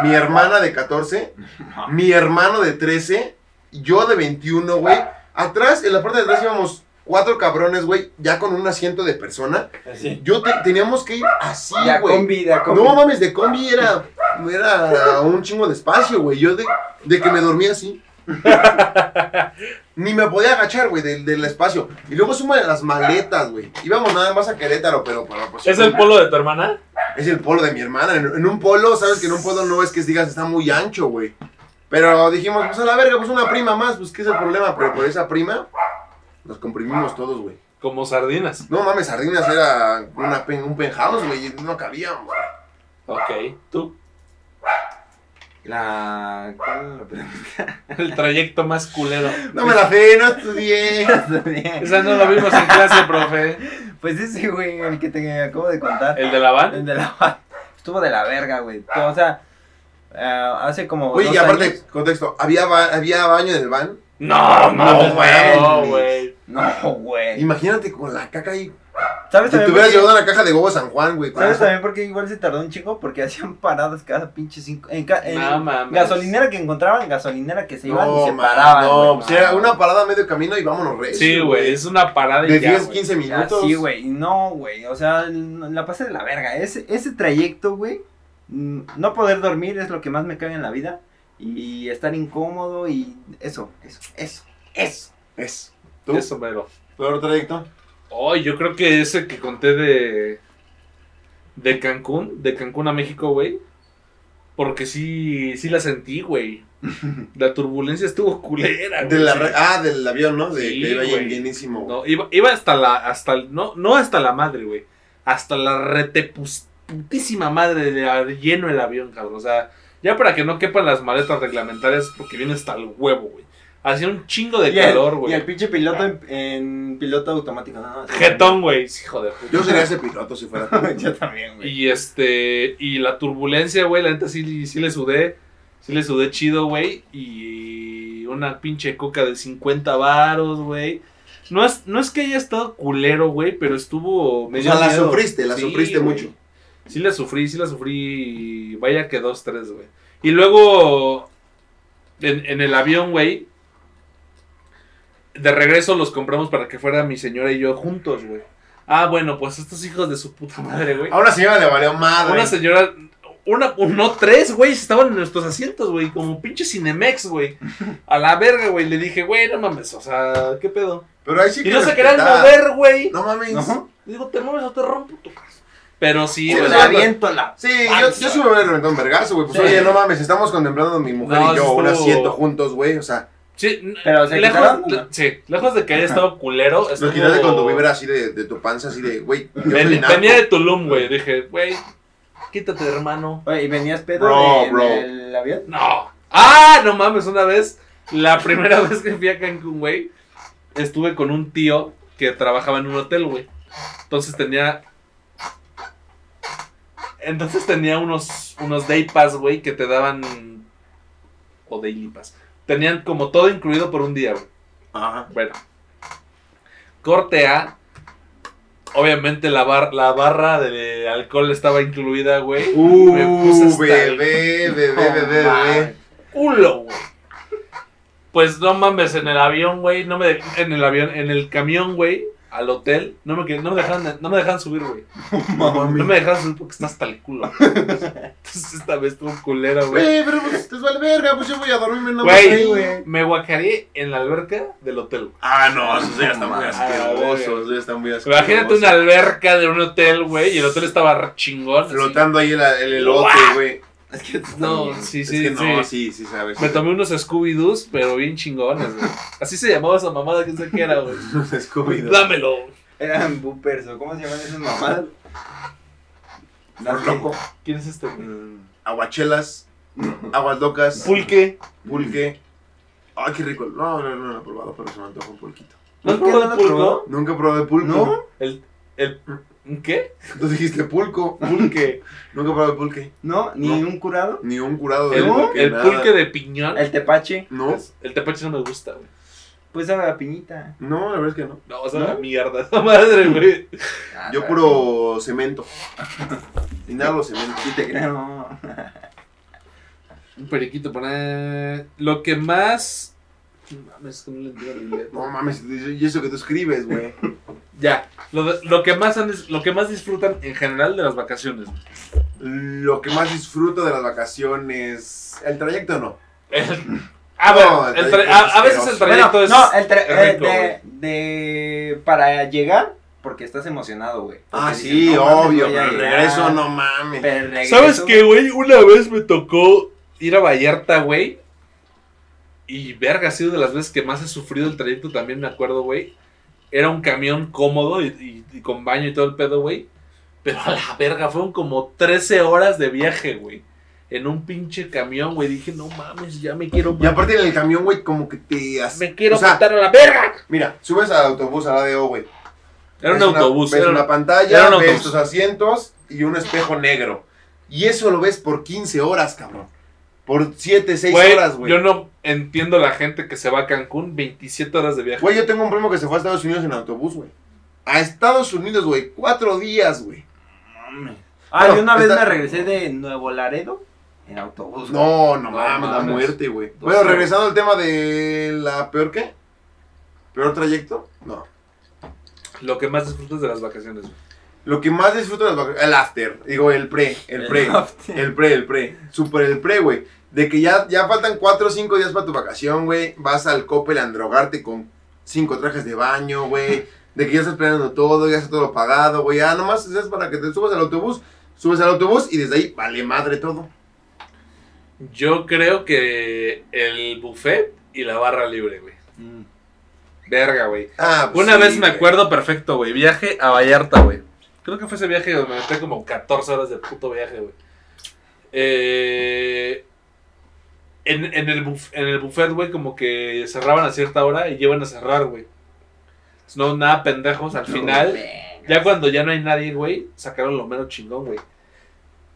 mi hermana de 14, mi hermano de 13, yo de 21, güey. Atrás, en la parte de atrás íbamos cuatro cabrones, güey, ya con un asiento de persona. Así. Yo te- teníamos que ir así, Ya güey. con vida, con No mames, de combi era, era un chingo de espacio, güey. Yo de, de que me dormía así. Ni me podía agachar, güey, del, del espacio. Y luego suma las maletas, güey. Íbamos nada más a Querétaro, pero para pues, ¿Es el polo de tu hermana? es el polo de mi hermana. En, en un polo, sabes que en un polo no es que digas está muy ancho, güey. Pero dijimos, pues a la verga, pues una prima más, pues qué es el problema. Pero por esa prima, nos comprimimos todos, güey. Como sardinas. No mames, Sardinas era una pen- un penthouse, güey. No cabíamos. Ok. ¿Tú? La. ¿Cuál la pregunta? El trayecto más culero. No me la fe, no estudié. Esa no lo vimos en clase, profe. Pues ese, güey, el que te acabo de contar. ¿El de la van? El de la. Estuvo de la verga, güey. O sea, eh, hace como. Oye, dos y aparte, años- contexto, ¿había, ba- ¿había baño en el van? No, mames, güey. no, güey. No, güey. Imagínate con la caca ahí. ¿Sabes Si te también, por hubieras qué? llevado una caja de huevos San Juan, güey. ¿Sabes eso. también por qué igual se tardó un chingo? Porque hacían paradas cada pinche cinco. En, ca- en No mames. gasolinera que encontraban, gasolinera que se iban y No, se man, paraban. no, güey. pues una parada a medio camino y vámonos recio, Sí, güey, es una parada y De ya, 10, güey. 15 Ya, minutos. sí, güey. No, güey. O sea, la pasé de la verga. Ese, ese trayecto, güey, no poder dormir es lo que más me caga en la vida. Y estar incómodo y eso, eso, eso, eso. Es. ¿Tú? Eso, mero. ¿Peor trayecto? Oh, yo creo que ese que conté de. De Cancún, de Cancún a México, güey. Porque sí, sí la sentí, güey. La turbulencia estuvo culera, güey. La ah, del avión, ¿no? De Sí, que iba güey. llenísimo. No, iba, iba hasta la. Hasta no, no hasta la madre, güey. Hasta la retepus- putísima madre de lleno el avión, cabrón. O sea, ya para que no quepan las maletas reglamentarias, porque viene hasta el huevo, güey. Hacía un chingo de y, calor, y güey. el pinche piloto en, en piloto automático. No, no, Jetón, güey. Hijo de puta. Yo sería ese piloto si fuera tú. Yo también, güey. Y este. Y la turbulencia, güey. La neta sí, sí le sudé. Sí le sudé chido, güey. Y una pinche coca de 50 varos, güey. No es, no es que haya estado culero, güey, pero estuvo O medio. sea, la miedo. sufriste, la Sí, sufriste güey. mucho. Sí la sufrí, sí la sufrí. Vaya que dos, tres, güey. Y luego. En, en el avión, güey. De regreso los compramos para que fuera mi señora y yo juntos, güey. Ah, bueno, pues estos hijos de su puta madre, güey. A una señora le valió madre. Una señora, una, no tres, güey, estaban en nuestros asientos, güey, como pinche Cinemex, güey. A la verga, güey, le dije, güey, no mames, o sea, ¿qué pedo? Pero ahí sí Y que no se querían mover, güey. No mames. ¿No? Digo, te mueves o te rompo tu casa. Pero sí, Sí, güey, o le sea, aviento la. Sí, yo, Panza. yo sí me hubiera reventado un vergazo, güey. Pues Sí. oye, no mames, estamos contemplando mi mujer No, y yo un asiento juntos, güey. O sea, sí, Pero se lejos, sí, lejos de que haya estado culero, lo estuvo... quitaste con tu vibra así de, de tu panza, así de, güey. venía de Tulum, güey, dije, güey, quítate, hermano. Oye, ¿y venías pedo Bro, de- bro. del avión? No. Ah, no mames, una vez, la primera vez que fui a Cancún, güey, estuve con un tío que trabajaba en un hotel, güey. Entonces tenía... Entonces tenía unos, unos day pass, güey, que te daban... O daily pass. Tenían como todo incluido por un día, güey. Ajá. Bueno. Corte A. Obviamente la, bar- la barra de alcohol estaba incluida, güey. Me puse Uh, hasta el bebé, bebé, bebé, bebé. culo, güey. Pues no mames, en el avión, güey, no me en el avión, en el camión, güey, al hotel, no me, no me dejaban, no me dejaban subir, güey. No me dejaban subir porque está hasta el culo. Entonces esta vez estuvo culera, güey. Güey, pero pues te vale verga, pues yo voy a dormirme en la Güey, me guacareé en la alberca del hotel. güey. Ah, no, esos ya están muy Ah, asquerosos, verga. esos ya están muy asquerosos. Imagínate una alberca de un hotel, güey, y el hotel estaba chingón. así. Flotando ahí el, el elote, güey. Es que No, también. sí, Es sí, que no, sí. sí, sí, sabes. Me tomé unos Scooby-Doos, pero bien chingones, güey. Así se llamaba esa mamada, que sé qué era, güey. unos Scooby-Doo. Dámelo. Eran boopers, ¿o cómo se llaman esas mamadas? Por loco. ¿Quién es este, güey? Mm, Aguachelas, aguas locas, Pulque. pulque. Ay, qué rico. No, no, no, no lo he probado, pero se me antoja un pulquito. ¿No has ¿Por qué probado el pulco? probó? Nunca probé pulco. ¿No? El, el, ¿Qué? Tú dijiste pulco. Pulque. Nunca probé pulque. ¿No? ¿Ni No. un curado? Ni un curado de El, pulque, el nada. pulque de piñón. ¿El tepache? No, El tepache no me gusta, güey. Pues sabe a piñita. no, la verdad es que no. No, o sea, ¿No? mierda. Esa madre, güey. Ah, Yo puro cemento. Inhalo cemento. Sí te creo, no. Un periquito para. Lo que más. Mames, que no le entiendo la letra. No mames, y eso que tú escribes, güey. Ya. Lo, lo, que más han lo que más disfrutan en general de las vacaciones. Lo que más disfruto de las vacaciones. El trayecto no. A No, ver, el el tra- trayecto a, es a veces el trayecto Bueno, es. no, el tra- es eh, rico, de, de- Para llegar, porque estás emocionado, güey. Ah, sí, no obvio. Pero el llegar. regreso no mames. Pero el regreso, ¿Sabes qué, güey? Una vez me tocó ir a Vallarta, güey. Y verga, ha sido de las veces que más he sufrido el trayecto también, me acuerdo, güey. Era un camión cómodo y, y- y con baño y todo el pedo, güey. Pero a la verga, fueron como 13 horas de viaje, güey. En un pinche camión, güey. Dije, no mames, ya me quiero Y aparte en el camión, güey, como que te... Me quiero o sea, matar a la verga. Mira, subes al autobús a la DO, güey. Era un una- autobús. ves era una pantalla, era un ves autobús. tus asientos y un espejo negro. Y eso lo ves por 15 horas, cabrón. Por 7, 6 Güey, horas, güey. yo no entiendo la gente que se va a Cancún 27 horas de viaje. Güey, yo tengo un primo que se fue a Estados Unidos en autobús, güey. A Estados Unidos, güey. Cuatro días, güey. Ah, Bueno, yo una vez está- me regresé de Nuevo Laredo en autobús. güey. No, no No mames, la mames. muerte, güey. Bueno, regresando al tema de la peor qué. ¿Peor trayecto? No. Lo que más disfrutas de las vacaciones, güey. Lo que más disfruto de las vacaciones, el after, digo, el pre, el pre, after. el pre, el pre, super el pre, güey. De que ya, ya faltan 4 o 5 días para tu vacación, güey. Vas al Coppel a androgarte con 5 trajes de baño, güey. De que ya estás planeando todo, ya está todo pagado, güey. Ya nomás es para que te subas al autobús, subes al autobús y desde ahí vale madre todo. Yo creo que el buffet y la barra libre, güey. Mm. Verga, güey. Ah, pues Una sí, vez me güey. acuerdo perfecto, güey. Viaje a Vallarta, güey. Creo que fue ese viaje donde me metí como 14 horas de puto viaje, güey. Eh, en, en, el buf- en el buffet, güey, como que cerraban a cierta hora y llevan a cerrar, güey. No, nada pendejos. Al final, ya cuando ya no hay nadie, güey, sacaron lo menos chingón, güey.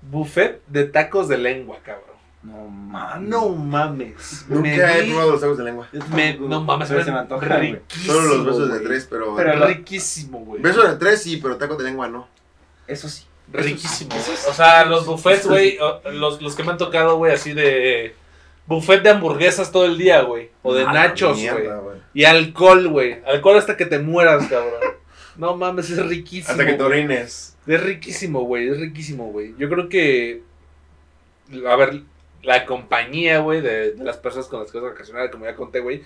Buffet de tacos de lengua, cabrón. No mames. No mames. Nunca he probado los tacos de lengua. me- no mames, Pero se me antoja, riquísimo, Solo los besos de güey. tres, pero. Pero la- riquísimo, güey. Besos de tres sí, pero tacos de lengua no. Eso sí. Riquísimo. O sea, los buffets, güey, los, los que me han tocado, güey, así de... Buffet de hamburguesas todo el día, güey. O de Ah, nachos, güey. Y alcohol, güey. Alcohol hasta que te mueras, cabrón. No mames, es riquísimo. Hasta que te orines. Es riquísimo, güey. Es riquísimo, güey. Yo creo que... A ver, la compañía, güey, de, de las personas con las que vas a vacacionar, como ya conté, güey.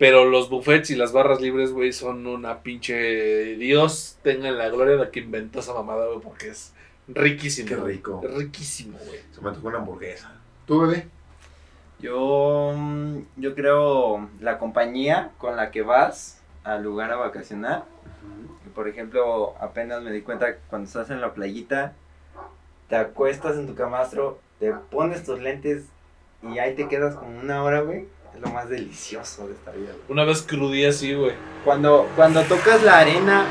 Pero los buffets y las barras libres, güey, son una pinche... Dios tenga en la gloria la que inventó esa mamada, güey, porque es riquísimo. Qué rico. Es riquísimo, güey. Se me antojó una hamburguesa. ¿Tú, bebé? Yo, mm, yo creo la compañía con la que vas al lugar a vacacionar. Por ejemplo, apenas me di cuenta que cuando estás en la playita, te acuestas en tu camastro, te pones tus lentes y ahí te quedas como una hora, güey. Es lo más delicioso de esta vida, güey. Una vez crudí así, güey. Cuando, cuando tocas la arena,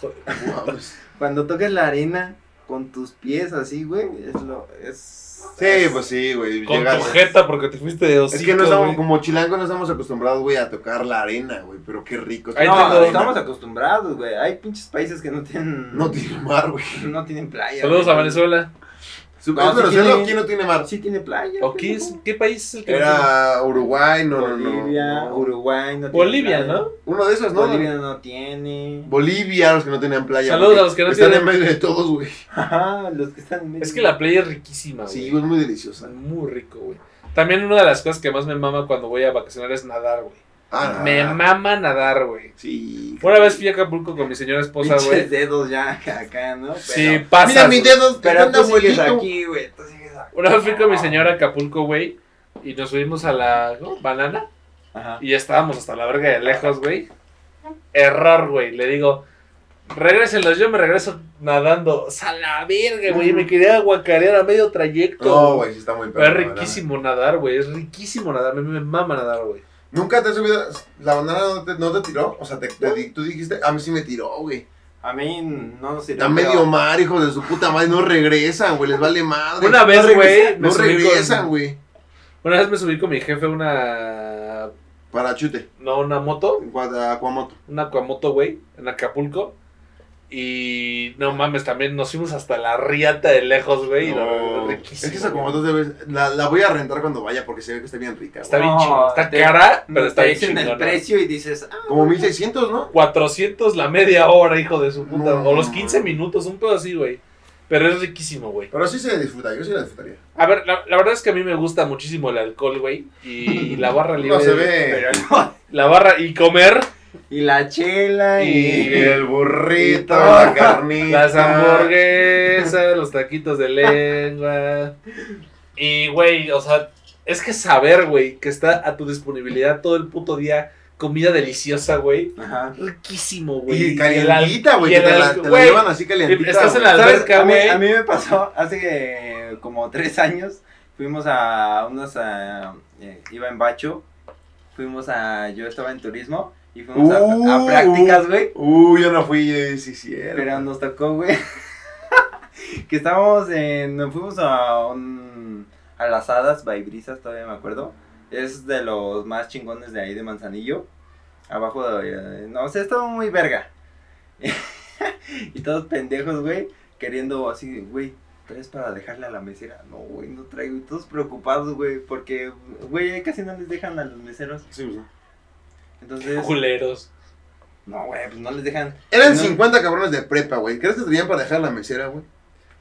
cuando tocas la arena con tus pies así, güey, es lo, es... Sí, pues sí, güey. Con llegas- tu jeta porque te fuiste de Es hocico, que no estamos, güey. como chilangos no estamos acostumbrados, güey, a tocar la arena, güey. Pero qué rico. Ahí no, estamos acostumbrados, güey. Hay pinches países que no tienen... No tiene mar, güey. no tienen playa. Saludos güey. a Venezuela. No, sí tiene- ¿quién no tiene mar? Sí tiene playa. ¿O qué, es- qué país es el que no Era Uruguay, no, no, no, Bolivia, no. Uruguay no tiene Bolivia, playa. ¿no? Uno de esos, ¿no? Bolivia no tiene. Bolivia, los que no tenían playa. Saludos a los que no Están tienen- en medio de todos, güey. Ajá, los que están en medio. Es que la playa es riquísima, güey. Sí, güey, es muy deliciosa. Muy rico, güey. También una de las cosas que más me mama cuando voy a vacacionar es nadar, güey. Ah, Me mama nadar, güey. Sí. Una vez fui a Acapulco con mi señora esposa, Pinches güey. dedos ya acá, ¿no? Sí, pasas. Mira mis dedos, pero tú sigues aquí, güey. Tú sigues aquí. Una vez fui con mi señora a Acapulco, güey. Y nos subimos a la ¿no? banana. Ajá. Y ya estábamos hasta la verga de lejos, güey. Error, güey. Le digo, regrésenlos, yo me regreso nadando. A la verga, güey. Me quería aguacarear a medio trayecto. No, güey, sí está muy Pero es perro, riquísimo nadar, güey. Es riquísimo nadar. Me, me mama nadar, güey. ¿Nunca te has subido? ¿La banana no te, no te tiró? O sea, te, te tú dijiste, a mí sí me tiró, güey. A mí no nos sirvió. A medio mar, hijos de su puta madre, no regresan, güey, les vale madre. Una vez, güey, No regresan, güey. Una vez me subí con mi jefe una. Para chute, No, una moto. en cuanto a Aquamoto. Una Aquamoto, güey. En Acapulco. Y no mames, también nos fuimos hasta la riata de lejos, güey. y No, es que esa güey. Aquamoto debes, la, la voy a rentar cuando vaya porque se ve que está bien rica. Está güey. bien No, chingón. Está te- cara, pero está te bien dicen el precio y dices, ah, Como 1600, ¿no? 400 la media hora, hijo de su puta. No. O los 15 minutos, un pedo así, güey. Pero es riquísimo, güey. Pero sí se disfruta, yo sí la disfrutaría. A ver, la, la verdad es que a mí me gusta muchísimo el alcohol, güey. Y la barra libre. No se ve. La barra y comer. Y la chela y. Y el burrito, y la carnita. Las hamburguesas, los taquitos de lengua. Y, güey, o sea, es que saber, güey, que está a tu disponibilidad todo el puto día comida deliciosa, güey. Ajá. Riquísimo, güey. Y calientita, güey, te la, te la llevan así calientita. estás en la ¿Sabes? alberca, a, mí, güey. a mí me pasó hace como tres años. Fuimos a unos. a- eh, iba en Bacho. Fuimos a. Yo estaba en turismo. Y fuimos a- a, Uh, prácticas, güey. Uy, yo no fui, eh, sí, sí. Pero nos tocó, güey. que estábamos en. Nos fuimos a un. A las hadas, Baibrisas, todavía me acuerdo. Es de los más chingones de ahí de Manzanillo. Abajo de. No, o sea, estaba muy verga. y todos pendejos, güey. Queriendo así, güey. ¿Traes para dejarle a la mesera? No, güey, no traigo. Y todos preocupados, güey. Porque, güey, casi no les dejan a los meseros. Sí, pues, Entonces. Culeros. No, güey, pues no les dejan. Eran No. 50 cabrones de prepa, güey. ¿Crees que tenían para dejar la mesera, güey?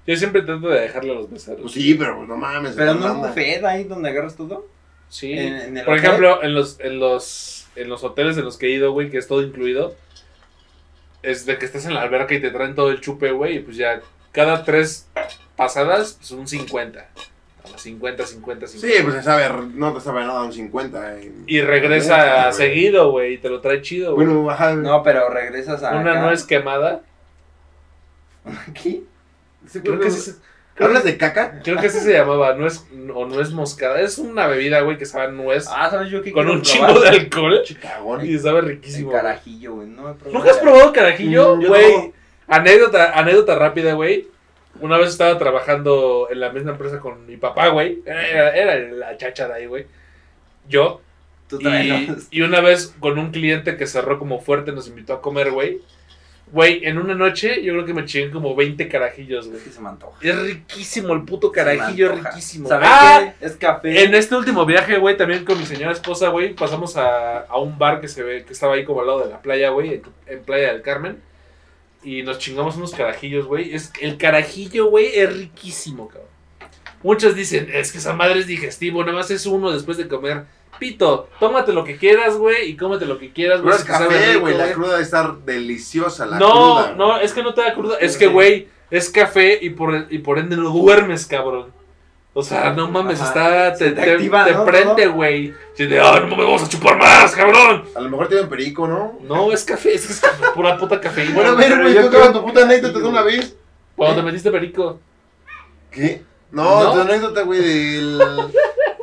Yo siempre trato de dejarle a los meseros. Pues sí, pero pues no mames. Pero no es buffet ahí donde agarras todo. Sí. En- en el Por hotel. ejemplo, en los, en los en los hoteles en los que he ido, güey, que es todo incluido, es de que estás en la alberca y te traen todo el chupe, güey, y pues ya cada tres pasadas, pues un 50. A las 50, 50, 50. Sí, pues se sabe, no te sabe nada un 50. eh. Y regresa seguido, güey, y te lo trae chido, güey. Bueno, ajá. No, pero regresas a. Una acá. no es quemada. Aquí. Sí, Creo que, creo sí, creo, ¿Hablas de caca? creo que así se llamaba, no es, o no es moscada. Es una bebida, güey, que sabe a nuez, Ah, ¿sabes yo qué con un chingo de alcohol, Chicagón. y sabe El riquísimo. güey. carajillo, güey. No he probado. ¿Nunca has probado carajillo? Mm, Güey, no. anécdota, anécdota rápida, güey. Una vez estaba trabajando en la misma empresa con mi papá, güey. Era, era la chacha de ahí, güey. Yo. Tú Y, y una vez con un cliente que cerró como fuerte, nos invitó a comer, güey. Güey, en una noche yo creo que me chingué como 20 carajillos, güey. Es que se me antoja. Es riquísimo el puto carajillo, es riquísimo. ¿Sabes Ah, qué? Es café. en este último viaje, güey, también con mi señora esposa, güey, pasamos a, a un bar que se ve, que estaba ahí como al lado de la playa, güey, en, en Playa del Carmen. Y nos chingamos unos carajillos, güey. Es, el carajillo, güey, es riquísimo, cabrón. Muchos dicen, es que esa madre es digestivo, nada más es uno después de comer. Pito, tómate lo que quieras, güey, y cómete lo que quieras, Pero güey. es café, güey. La cruda debe estar deliciosa, la no, cruda. no, es que no te da cruda. Es que, güey, es café y por, y por ende no duermes, cabrón. O sea, no mames, Ajá. está. Te, Se te te- activa, te ¿no? prende, güey. Si de, ah, no me vamos a chupar más, cabrón. A lo mejor tienen perico, ¿no? No, es café, es, que es café, pura puta cafeína. Bueno, a güey. ver, güey, yo tú acabas tu puta anécdota de una vez. Cuando te metiste perico. ¿Qué? No, ¿No? tu anécdota, güey, del.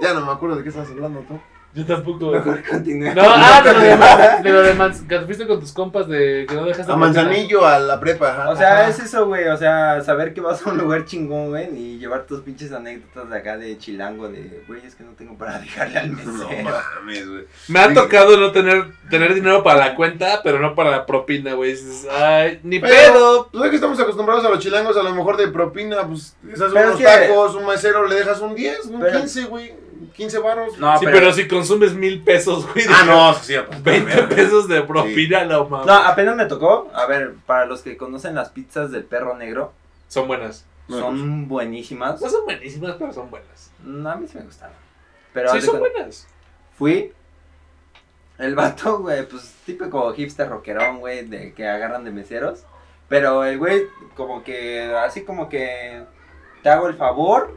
Ya no me acuerdo de qué estás hablando tú. Yo tampoco. Mejor continúe. No, ah, de lo de, Man- de lo de Mans- que fuiste con tus compas de que no dejaste A Manzanillo, a la prepa, ajá. O sea, Ajá. es eso, güey. O sea, saber que vas a un lugar chingón, güey, y llevar tus pinches anécdotas de acá de chilango, de, güey, es que no tengo para dejarle al No mesero. mames, güey. Me ha Sí. tocado no tener, tener dinero para la cuenta, pero no para la propina, güey. Dices, Ay, ni Pero- pedo. Ves que estamos acostumbrados a los chilangos, a lo mejor de propina, pues, unos tacos, un mesero, le dejas un 10, un Pero- 15, güey. 15 varos. No, sí, pero... si consumes mil pesos, güey. Ah, no, sí, sí. pues, 20 verga. pesos de propina, no mames. No, apenas me tocó. A ver, para los que conocen las pizzas del perro negro, Son buenas. No, son buenísimas. No son buenísimas, pero son buenas. No, a mí sí me gustaron. Pero sí, son cuenta- buenas. fui. El vato, güey, pues típico hipster rockerón, güey, de que agarran de meseros. Pero el güey, como que, así como que te hago el favor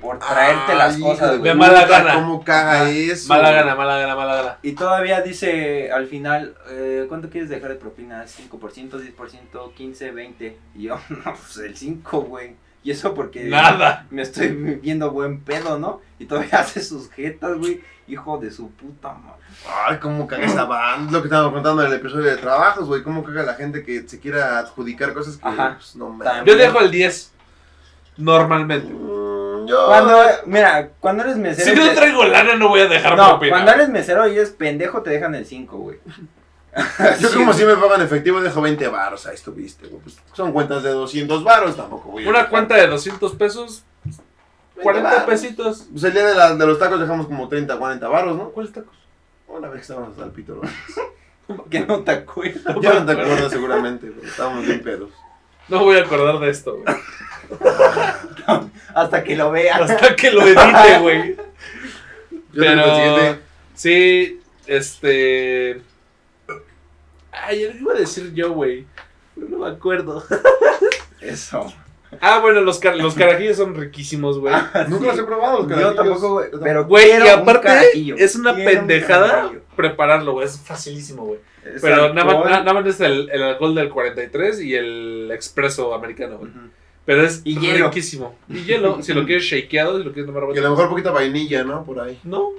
por traerte las cosas, güey. De mala gana. ¿Cómo caga eso? Mala güey? gana, mala gana, mala gana. Y todavía dice al final, eh, ¿cuánto quieres dejar de propina? ¿5%, 10%, 15, 20? Y yo, no, pues el 5, güey. Y eso porque Nada. me estoy viendo buen pedo, ¿no? Y todavía hace sus jetas, güey. Hijo de su puta madre. Ay, cómo caga esa banda. Lo que estábamos contando en el episodio de trabajos, güey. Cómo caga la gente que se quiera adjudicar cosas que, Ajá. pues, no mames. Yo dejo el 10. Normalmente. Mm, yo. Cuando, mira, cuando eres mesero. Si no te- traigo lana, no voy a dejar no, propina. cuando eres mesero y es pendejo, te dejan el 5, güey. Yo Sí, como güey. si me pagan efectivo dejo 20 varos, ahí estuviste, güey. Pues son cuentas de 200 varos, tampoco, güey. Una cuenta de 200 pesos, 40 varos. pesitos. Pues el día de, la- de los tacos dejamos como 30, 40 varos, ¿no? ¿Cuáles tacos? Una vez que estábamos el pito, ¿no? Que no te acuerdas. Ya no te acuerdas seguramente, güey. Estábamos bien pedos. No voy a acordar de esto, güey. Hasta que lo veas. Hasta que lo edite, güey. Yo. Pero sí, este. Ay, iba a decir yo, güey. No me acuerdo. Eso. Ah, bueno, los, car- los carajillos son riquísimos, güey. Nunca los he probado, los Yo carajillos. tampoco, güey. Yo Pero Güey, y aparte es una un pendejada prepararlo, güey. Es facilísimo, güey. Es Pero nada más, nada más es el, el alcohol del 43 y el expreso americano, güey. Pero es Y hielo. riquísimo. Y hielo, si lo quieres shakeado, si lo quieres tomar Y a lo mejor poquita vainilla, ¿no? Por ahí. No,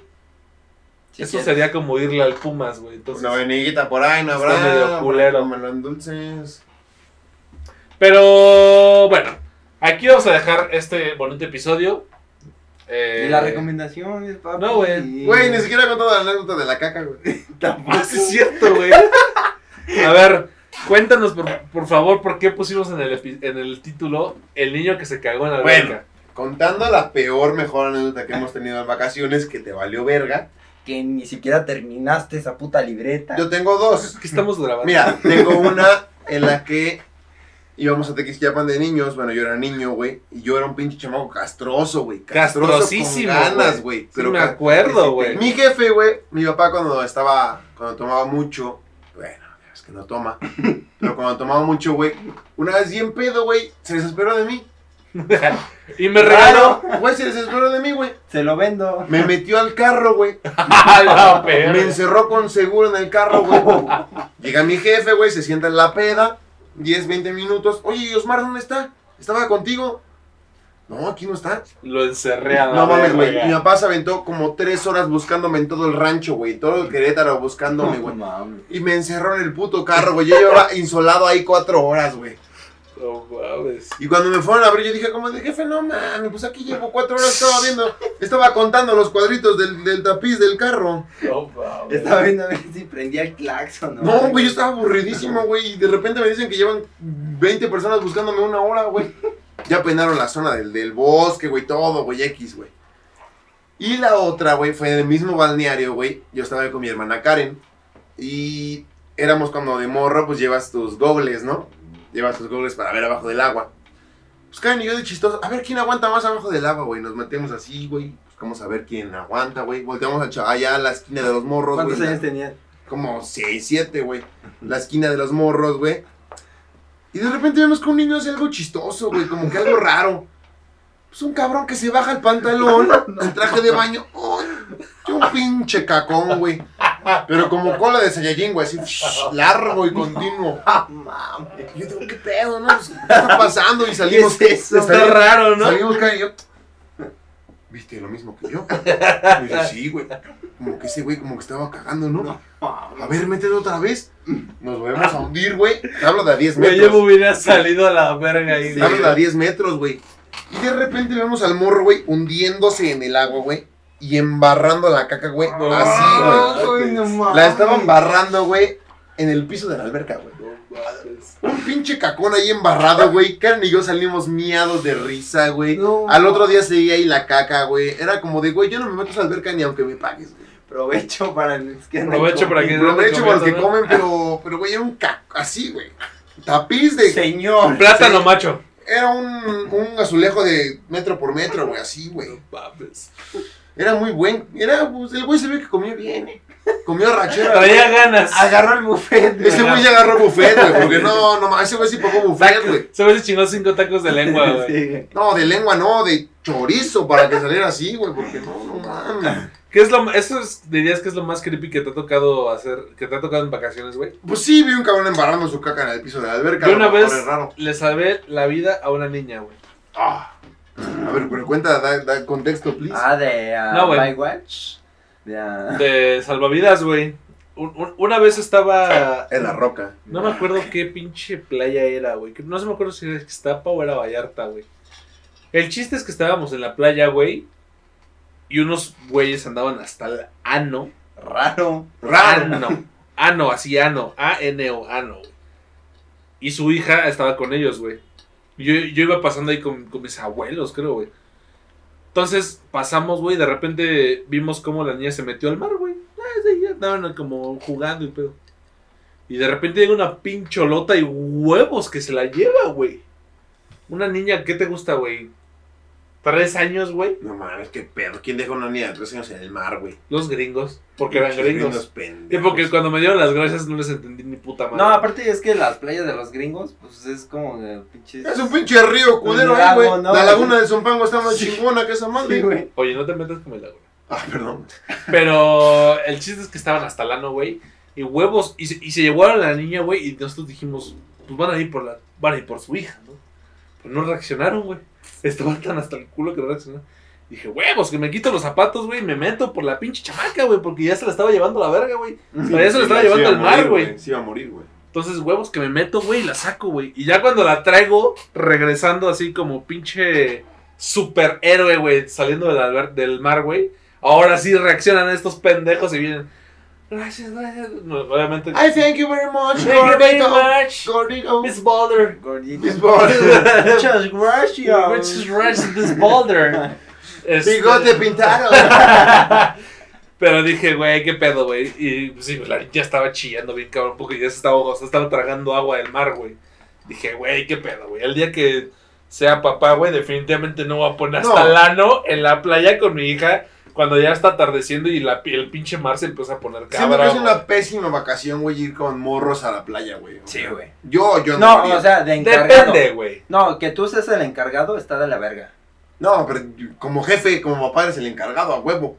Sí, eso sí. sería como irle al Pumas, güey. Entonces, Una vainillita por ahí, no Está habrá. medio culero. Me lo endulces. Pero bueno, aquí vamos a dejar este bonito episodio. Eh, Y la recomendación es papi. No, güey. Güey, ni siquiera he contado la anécdota de la caca, güey. Tampoco. Ah, sí es cierto, güey. A ver, cuéntanos por, por favor por qué pusimos en el, en el título el niño que se cagó en la Bueno. alberca. Contando la peor, mejor anécdota que hemos tenido en vacaciones, que te valió verga. que ni siquiera terminaste esa puta libreta. Yo tengo dos. ¿Qué estamos grabando? Mira, tengo una en la que íbamos a Tequisquiapan de niños. Bueno, yo era niño, güey. Y yo era un pinche chamaco castroso, güey. Castroso Castrosísimo, Con ganas, güey. Sí me acuerdo, güey. Mi jefe, güey, mi papá cuando estaba, cuando tomaba mucho, bueno, es que no toma, pero cuando tomaba mucho, güey, una vez bien pedo, güey, se desesperó de mí. y me regaló. Güey, se desesperó de mí, güey. Se lo vendo. Me metió al carro, güey. A la perra. Me encerró con seguro en el carro, güey. Llega mi jefe, güey, se sienta en la peda, 10, 20 minutos. Oye, ¿y Osmar dónde está? ¿Estaba contigo? No, aquí no está. Lo encerré a la No mames, güey. Mi papá se aventó como tres horas buscándome en todo el rancho, güey. Todo el Querétaro buscándome, güey. mames. Y me encerró en el puto carro, güey. Yo llevaba insolado ahí cuatro horas, güey. No mames. Y cuando me fueron a abrir, yo dije, como de jefe, no mames, pues aquí llevo cuatro horas, estaba viendo, estaba contando los cuadritos del, del tapiz del carro. No mames. Estaba viendo a ver si prendía el claxon. No, güey, yo estaba aburridísimo, güey. Y de repente me dicen que llevan 20 personas buscándome una hora, güey. Ya peinaron la zona del, del bosque, güey, todo, güey, X, güey. Y la otra, güey, fue en el mismo balneario, güey. Yo estaba ahí con mi hermana Karen. Y éramos cuando de morro, pues llevas tus gogles, ¿no? Llevas tus gogles para ver abajo del agua. Pues Karen y yo de chistoso, a ver quién aguanta más abajo del agua, güey. Nos metemos así, güey. Buscamos a ver quién aguanta, güey. Volteamos a allá a la esquina de los morros, ¿Cuántos güey. años tenías? Como 6, 7, güey. La esquina de los morros, güey. Y de repente vemos que un niño hace algo chistoso, güey. Como que algo raro. Pues un cabrón que se baja el pantalón, el traje de baño. ¡Ay! Un pinche cacón, güey. Pero como cola de Saiyajin, güey. Así largo y continuo. Ah, yo digo, ¿qué pedo, no? ¿Qué está pasando? Y salimos. ¿Qué es eso? Está raro, ¿no? Salimos, yo. ¿Viste lo mismo que yo? Y yo, sí, güey. Como que ese güey como que estaba cagando, ¿no? A ver, mételo otra vez. Nos volvemos a hundir, güey. Te hablo de a 10 Güey, yo me metros. hubiera salido a la verga ahí. Te hablo de a 10 metros, güey. Y de repente vemos al morro, güey, hundiéndose en el agua, güey. Y embarrando la caca, güey. Así, güey. Ay, no mames. La estaba embarrando, güey, en el piso de la alberca, güey. No mames. Un pinche cacón ahí embarrado, güey. Karen y yo salimos miados de risa, güey. No. Al otro día seguía ahí la caca, güey. Era como de, güey, yo no me meto a esa alberca ni aunque me pagues, güey. Provecho para los que andan Provecho para que- Aprovecho para los que comen, pero, pero, güey, era un caco, así, güey. Tapiz de... Señor. Plátano macho. Era un, un azulejo de metro por metro, güey, así, güey. No mames. Era muy buen. Era, pues, el güey se ve que comió bien, eh. Comió rachera. Traía ganas. Agarró el buffet. güey. Ese güey ya agarró buffet, güey, porque no, no, ese güey sí pagó buffet, güey. Se ve si chingó cinco tacos de lengua, güey. Sí, güey. No, de lengua no, de chorizo para que saliera así, güey, porque no, no mames. ¿Qué es lo eso es- dirías que es lo más creepy que te ha tocado hacer, que te ha tocado en vacaciones, güey? Pues sí, vi un cabrón embarrando su caca en el piso de la alberca. Yo una vez raro. le salvé la vida a una niña, güey. Ah. A ver, pero cuenta, da, da contexto, please. Ah, de uh, No, güey. Bywatch. De, ah, De salvavidas, güey. Un- un- una vez estaba En la roca. No me acuerdo qué pinche playa era, güey. No se me acuerdo si era Ixtapa o era Vallarta, güey. El chiste es que estábamos en la playa, güey. Y unos güeyes andaban hasta el ano. raro. Raro. Ano. Ano, así ano. A-N-O, ano. Y su hija estaba con ellos, güey. Yo, yo iba pasando ahí con, con mis abuelos, creo, güey. Entonces pasamos, güey. De repente vimos cómo la niña se metió al mar, güey. Ah, Estaban como jugando y pedo. Y de repente llega una pincholota y huevos que se la lleva, güey. Una niña, ¿qué te gusta, güey? ¿Tres años, güey? No mames, qué pedo. ¿Quién deja una niña de tres años en el mar, güey? Los gringos. Porque eran gringos. pendejos. Y porque cuando me dieron las gracias no les entendí ni puta madre. No, aparte es que las playas de los gringos, pues es como de pinches. Es un pinche río culero ahí, güey. La laguna de Zumpango está más Sí. chingona que esa madre. Sí, güey. Oye, no te metas con el agua. Ah, perdón. Pero el chiste es que estaban hasta el ano, güey. Y huevos. Y se, y se llevaron a la niña, güey. Y nosotros dijimos, pues van a ir por la. Van a ir por su hija, ¿no? Pero no reaccionaron, güey. Estaban tan hasta el culo que no. Dije, huevos, que me quito los zapatos, güey. y Me meto por la pinche chamaca, güey. Porque ya se la estaba llevando la verga, güey. Pero ya se la estaba Sí, llevando al mar, güey. Sí, iba a morir, güey. Entonces, huevos, que me meto, güey, y la saco, güey. Y ya cuando la traigo, regresando así como pinche superhéroe, güey, saliendo del, del mar, güey. Ahora sí reaccionan estos pendejos y vienen. Gracias, gracias. No, obviamente. I thank you very much, Thank you very gordito. much, Gordito. Miss Boulder. Gordito. Miss Boulder. Muchas gracias. Muchas gracias, Miss Boulder. Este- Bigote pintado. Pero dije, güey, qué pedo, güey. Y pues, sí, la ya estaba chillando bien cabrón, porque ya se estaba, o sea, estaba tragando agua del mar, güey. Dije, güey, qué pedo, güey. El día que sea papá, güey, definitivamente no voy a poner hasta No. el ano en la playa con mi hija cuando ya está atardeciendo y la, el pinche mar se empieza a poner cabra. que es una pésima vacación, güey, ir con morros a la playa, güey. Sí, güey. Yo, yo No, haría. o sea, de encargado. Depende, güey. No, que tú seas el encargado está de la verga. No, pero como jefe, como papá eres el encargado, a huevo.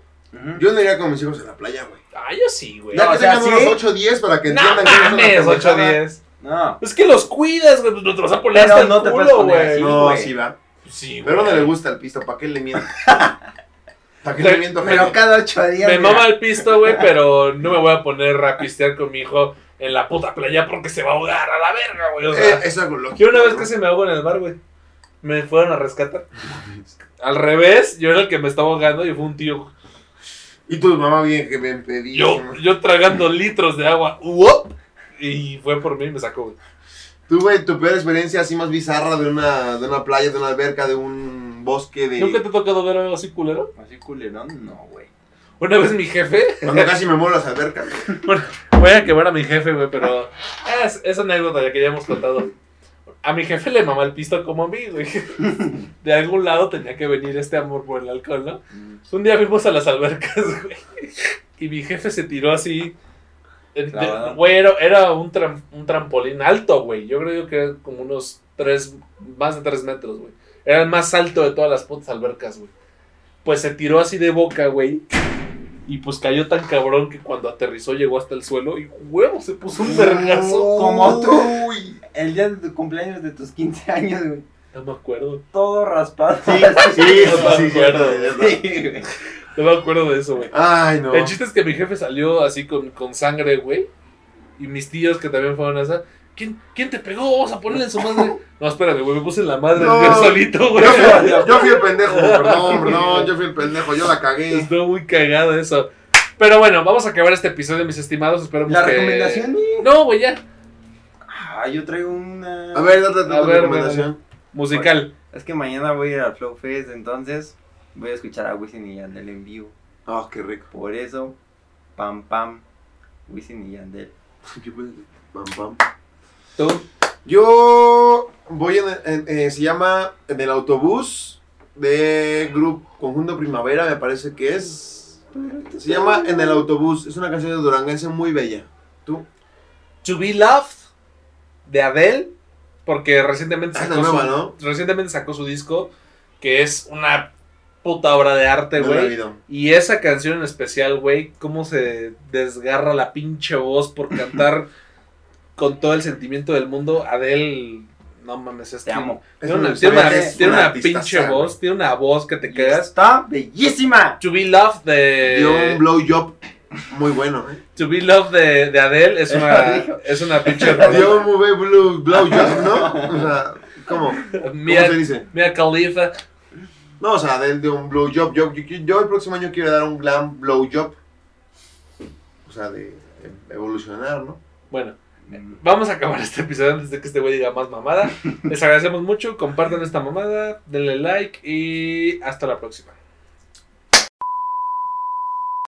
Yo no iría con mis hijos a la playa, güey. Ah, yo sí, güey. Ya No, que o sea, tengan sí. unos 8 o 10 para que No entiendan que es una mames, 8 pendejada.10. No. Es que los cuidas, güey. No te vas a poner Pero hasta el no te puedes culo, poner güey. No, sí va. Sí, Pero no le gusta el pisto, ¿para qué le miento? ¿Para qué miento, Pero cada ocho días. Me mira. mama el pisto, güey, pero no me voy a poner a pistear con mi hijo en la puta playa porque se va a ahogar a la verga, güey. O sea, Eh, es algo lógico. yo una vez que se me ahogó en el mar, güey. Me fueron a rescatar. Al revés, yo era el que me estaba ahogando y fue un tío. Y tu mamá bien que me pedí. Yo, yo tragando litros de agua. ¡uop! Y fue por mí y me sacó, güey. Tú, güey, tu peor experiencia así más bizarra de una, de una playa, de una alberca, de un bosque, de... ¿Nunca te ha tocado ver algo así culero? Así culerón, no, güey. Una vez mi jefe. Cuando casi me muero las albercas. Bueno, voy a quemar a mi jefe, güey, pero es, es anécdota ya que ya hemos contado. A mi jefe le mama el pisto como a mí, güey. De algún lado tenía que venir este amor por el alcohol, ¿no? Un día fuimos a las albercas, güey. Y mi jefe se tiró así. Clavado. Güey, era, era un, tram- un trampolín alto, güey. Yo creo que era como unos tres, más de tres metros, güey. Era el más alto de todas las putas albercas, güey. Pues se tiró así de boca, güey. Y pues cayó tan cabrón que cuando aterrizó llegó hasta el suelo y huevo, se puso un vergazo. Como tú. Uy. El día de tu cumpleaños de tus 15 años, güey. No me acuerdo. Todo raspado. Sí, sí, sí, No me acuerdo. sí, sí. Sí, güey. No me acuerdo de eso, güey. Ay, no. El chiste es que mi jefe salió así con, con sangre, güey. Y mis tíos que también fueron a esa. ¿Quién, ¿Quién te pegó? Vamos a ponerle en su madre. No, espérame, güey. Me puse en la madre No. yo solito, güey. Yo fui, yo fui el pendejo, perdón, perdón, yo fui el pendejo, yo la cagué. Estuvo muy cagado eso. Pero bueno, vamos a acabar este episodio, mis estimados. Esperemos La que... recomendación. No, güey, ya. Ah, yo traigo una. A ver, date tu ver, recomendación. Musical. Es que mañana voy a ir al Flow Fest, entonces voy a escuchar a Wisin y Yandel en vivo. Ah, qué rico. Por eso, pam pam, Wisin y Yandel. Pam, pam. Tú. Yo voy en, en- eh, se llama En el autobús de Grupo Conjunto Primavera, me parece que es. Se llama En el autobús, es una canción de Duranguense muy bella. ¿Tú? To Be Loved de Adele. Porque recientemente Ah, sacó, nueva, su, ¿no? recientemente sacó su disco. Que es una puta obra de arte, güey. Y esa canción en especial, güey, cómo se desgarra la pinche voz por cantar con todo el sentimiento del mundo. Adele, no mames, es Te amo. Es Tiene una, una- tiene una- es tiene una artistaza, pinche voz, tiene una voz que te Y cagas. Está bellísima. To Be Loved de. Dio un blowjob muy bueno. ¿eh? To Be Loved de, de Adele es una, es una pinche Dio un muy buen blow, blowjob, ¿no? O sea, ¿cómo? ¿Cómo se dice? Mia Khalifa. No, o sea, de, de un blowjob. Yo, yo, yo el próximo año quiero dar un glam blowjob. O sea, de evolucionar, ¿no? Bueno, vamos a acabar este episodio antes de que este güey diga más mamada. Les agradecemos mucho, compartan esta mamada, denle like y hasta la próxima.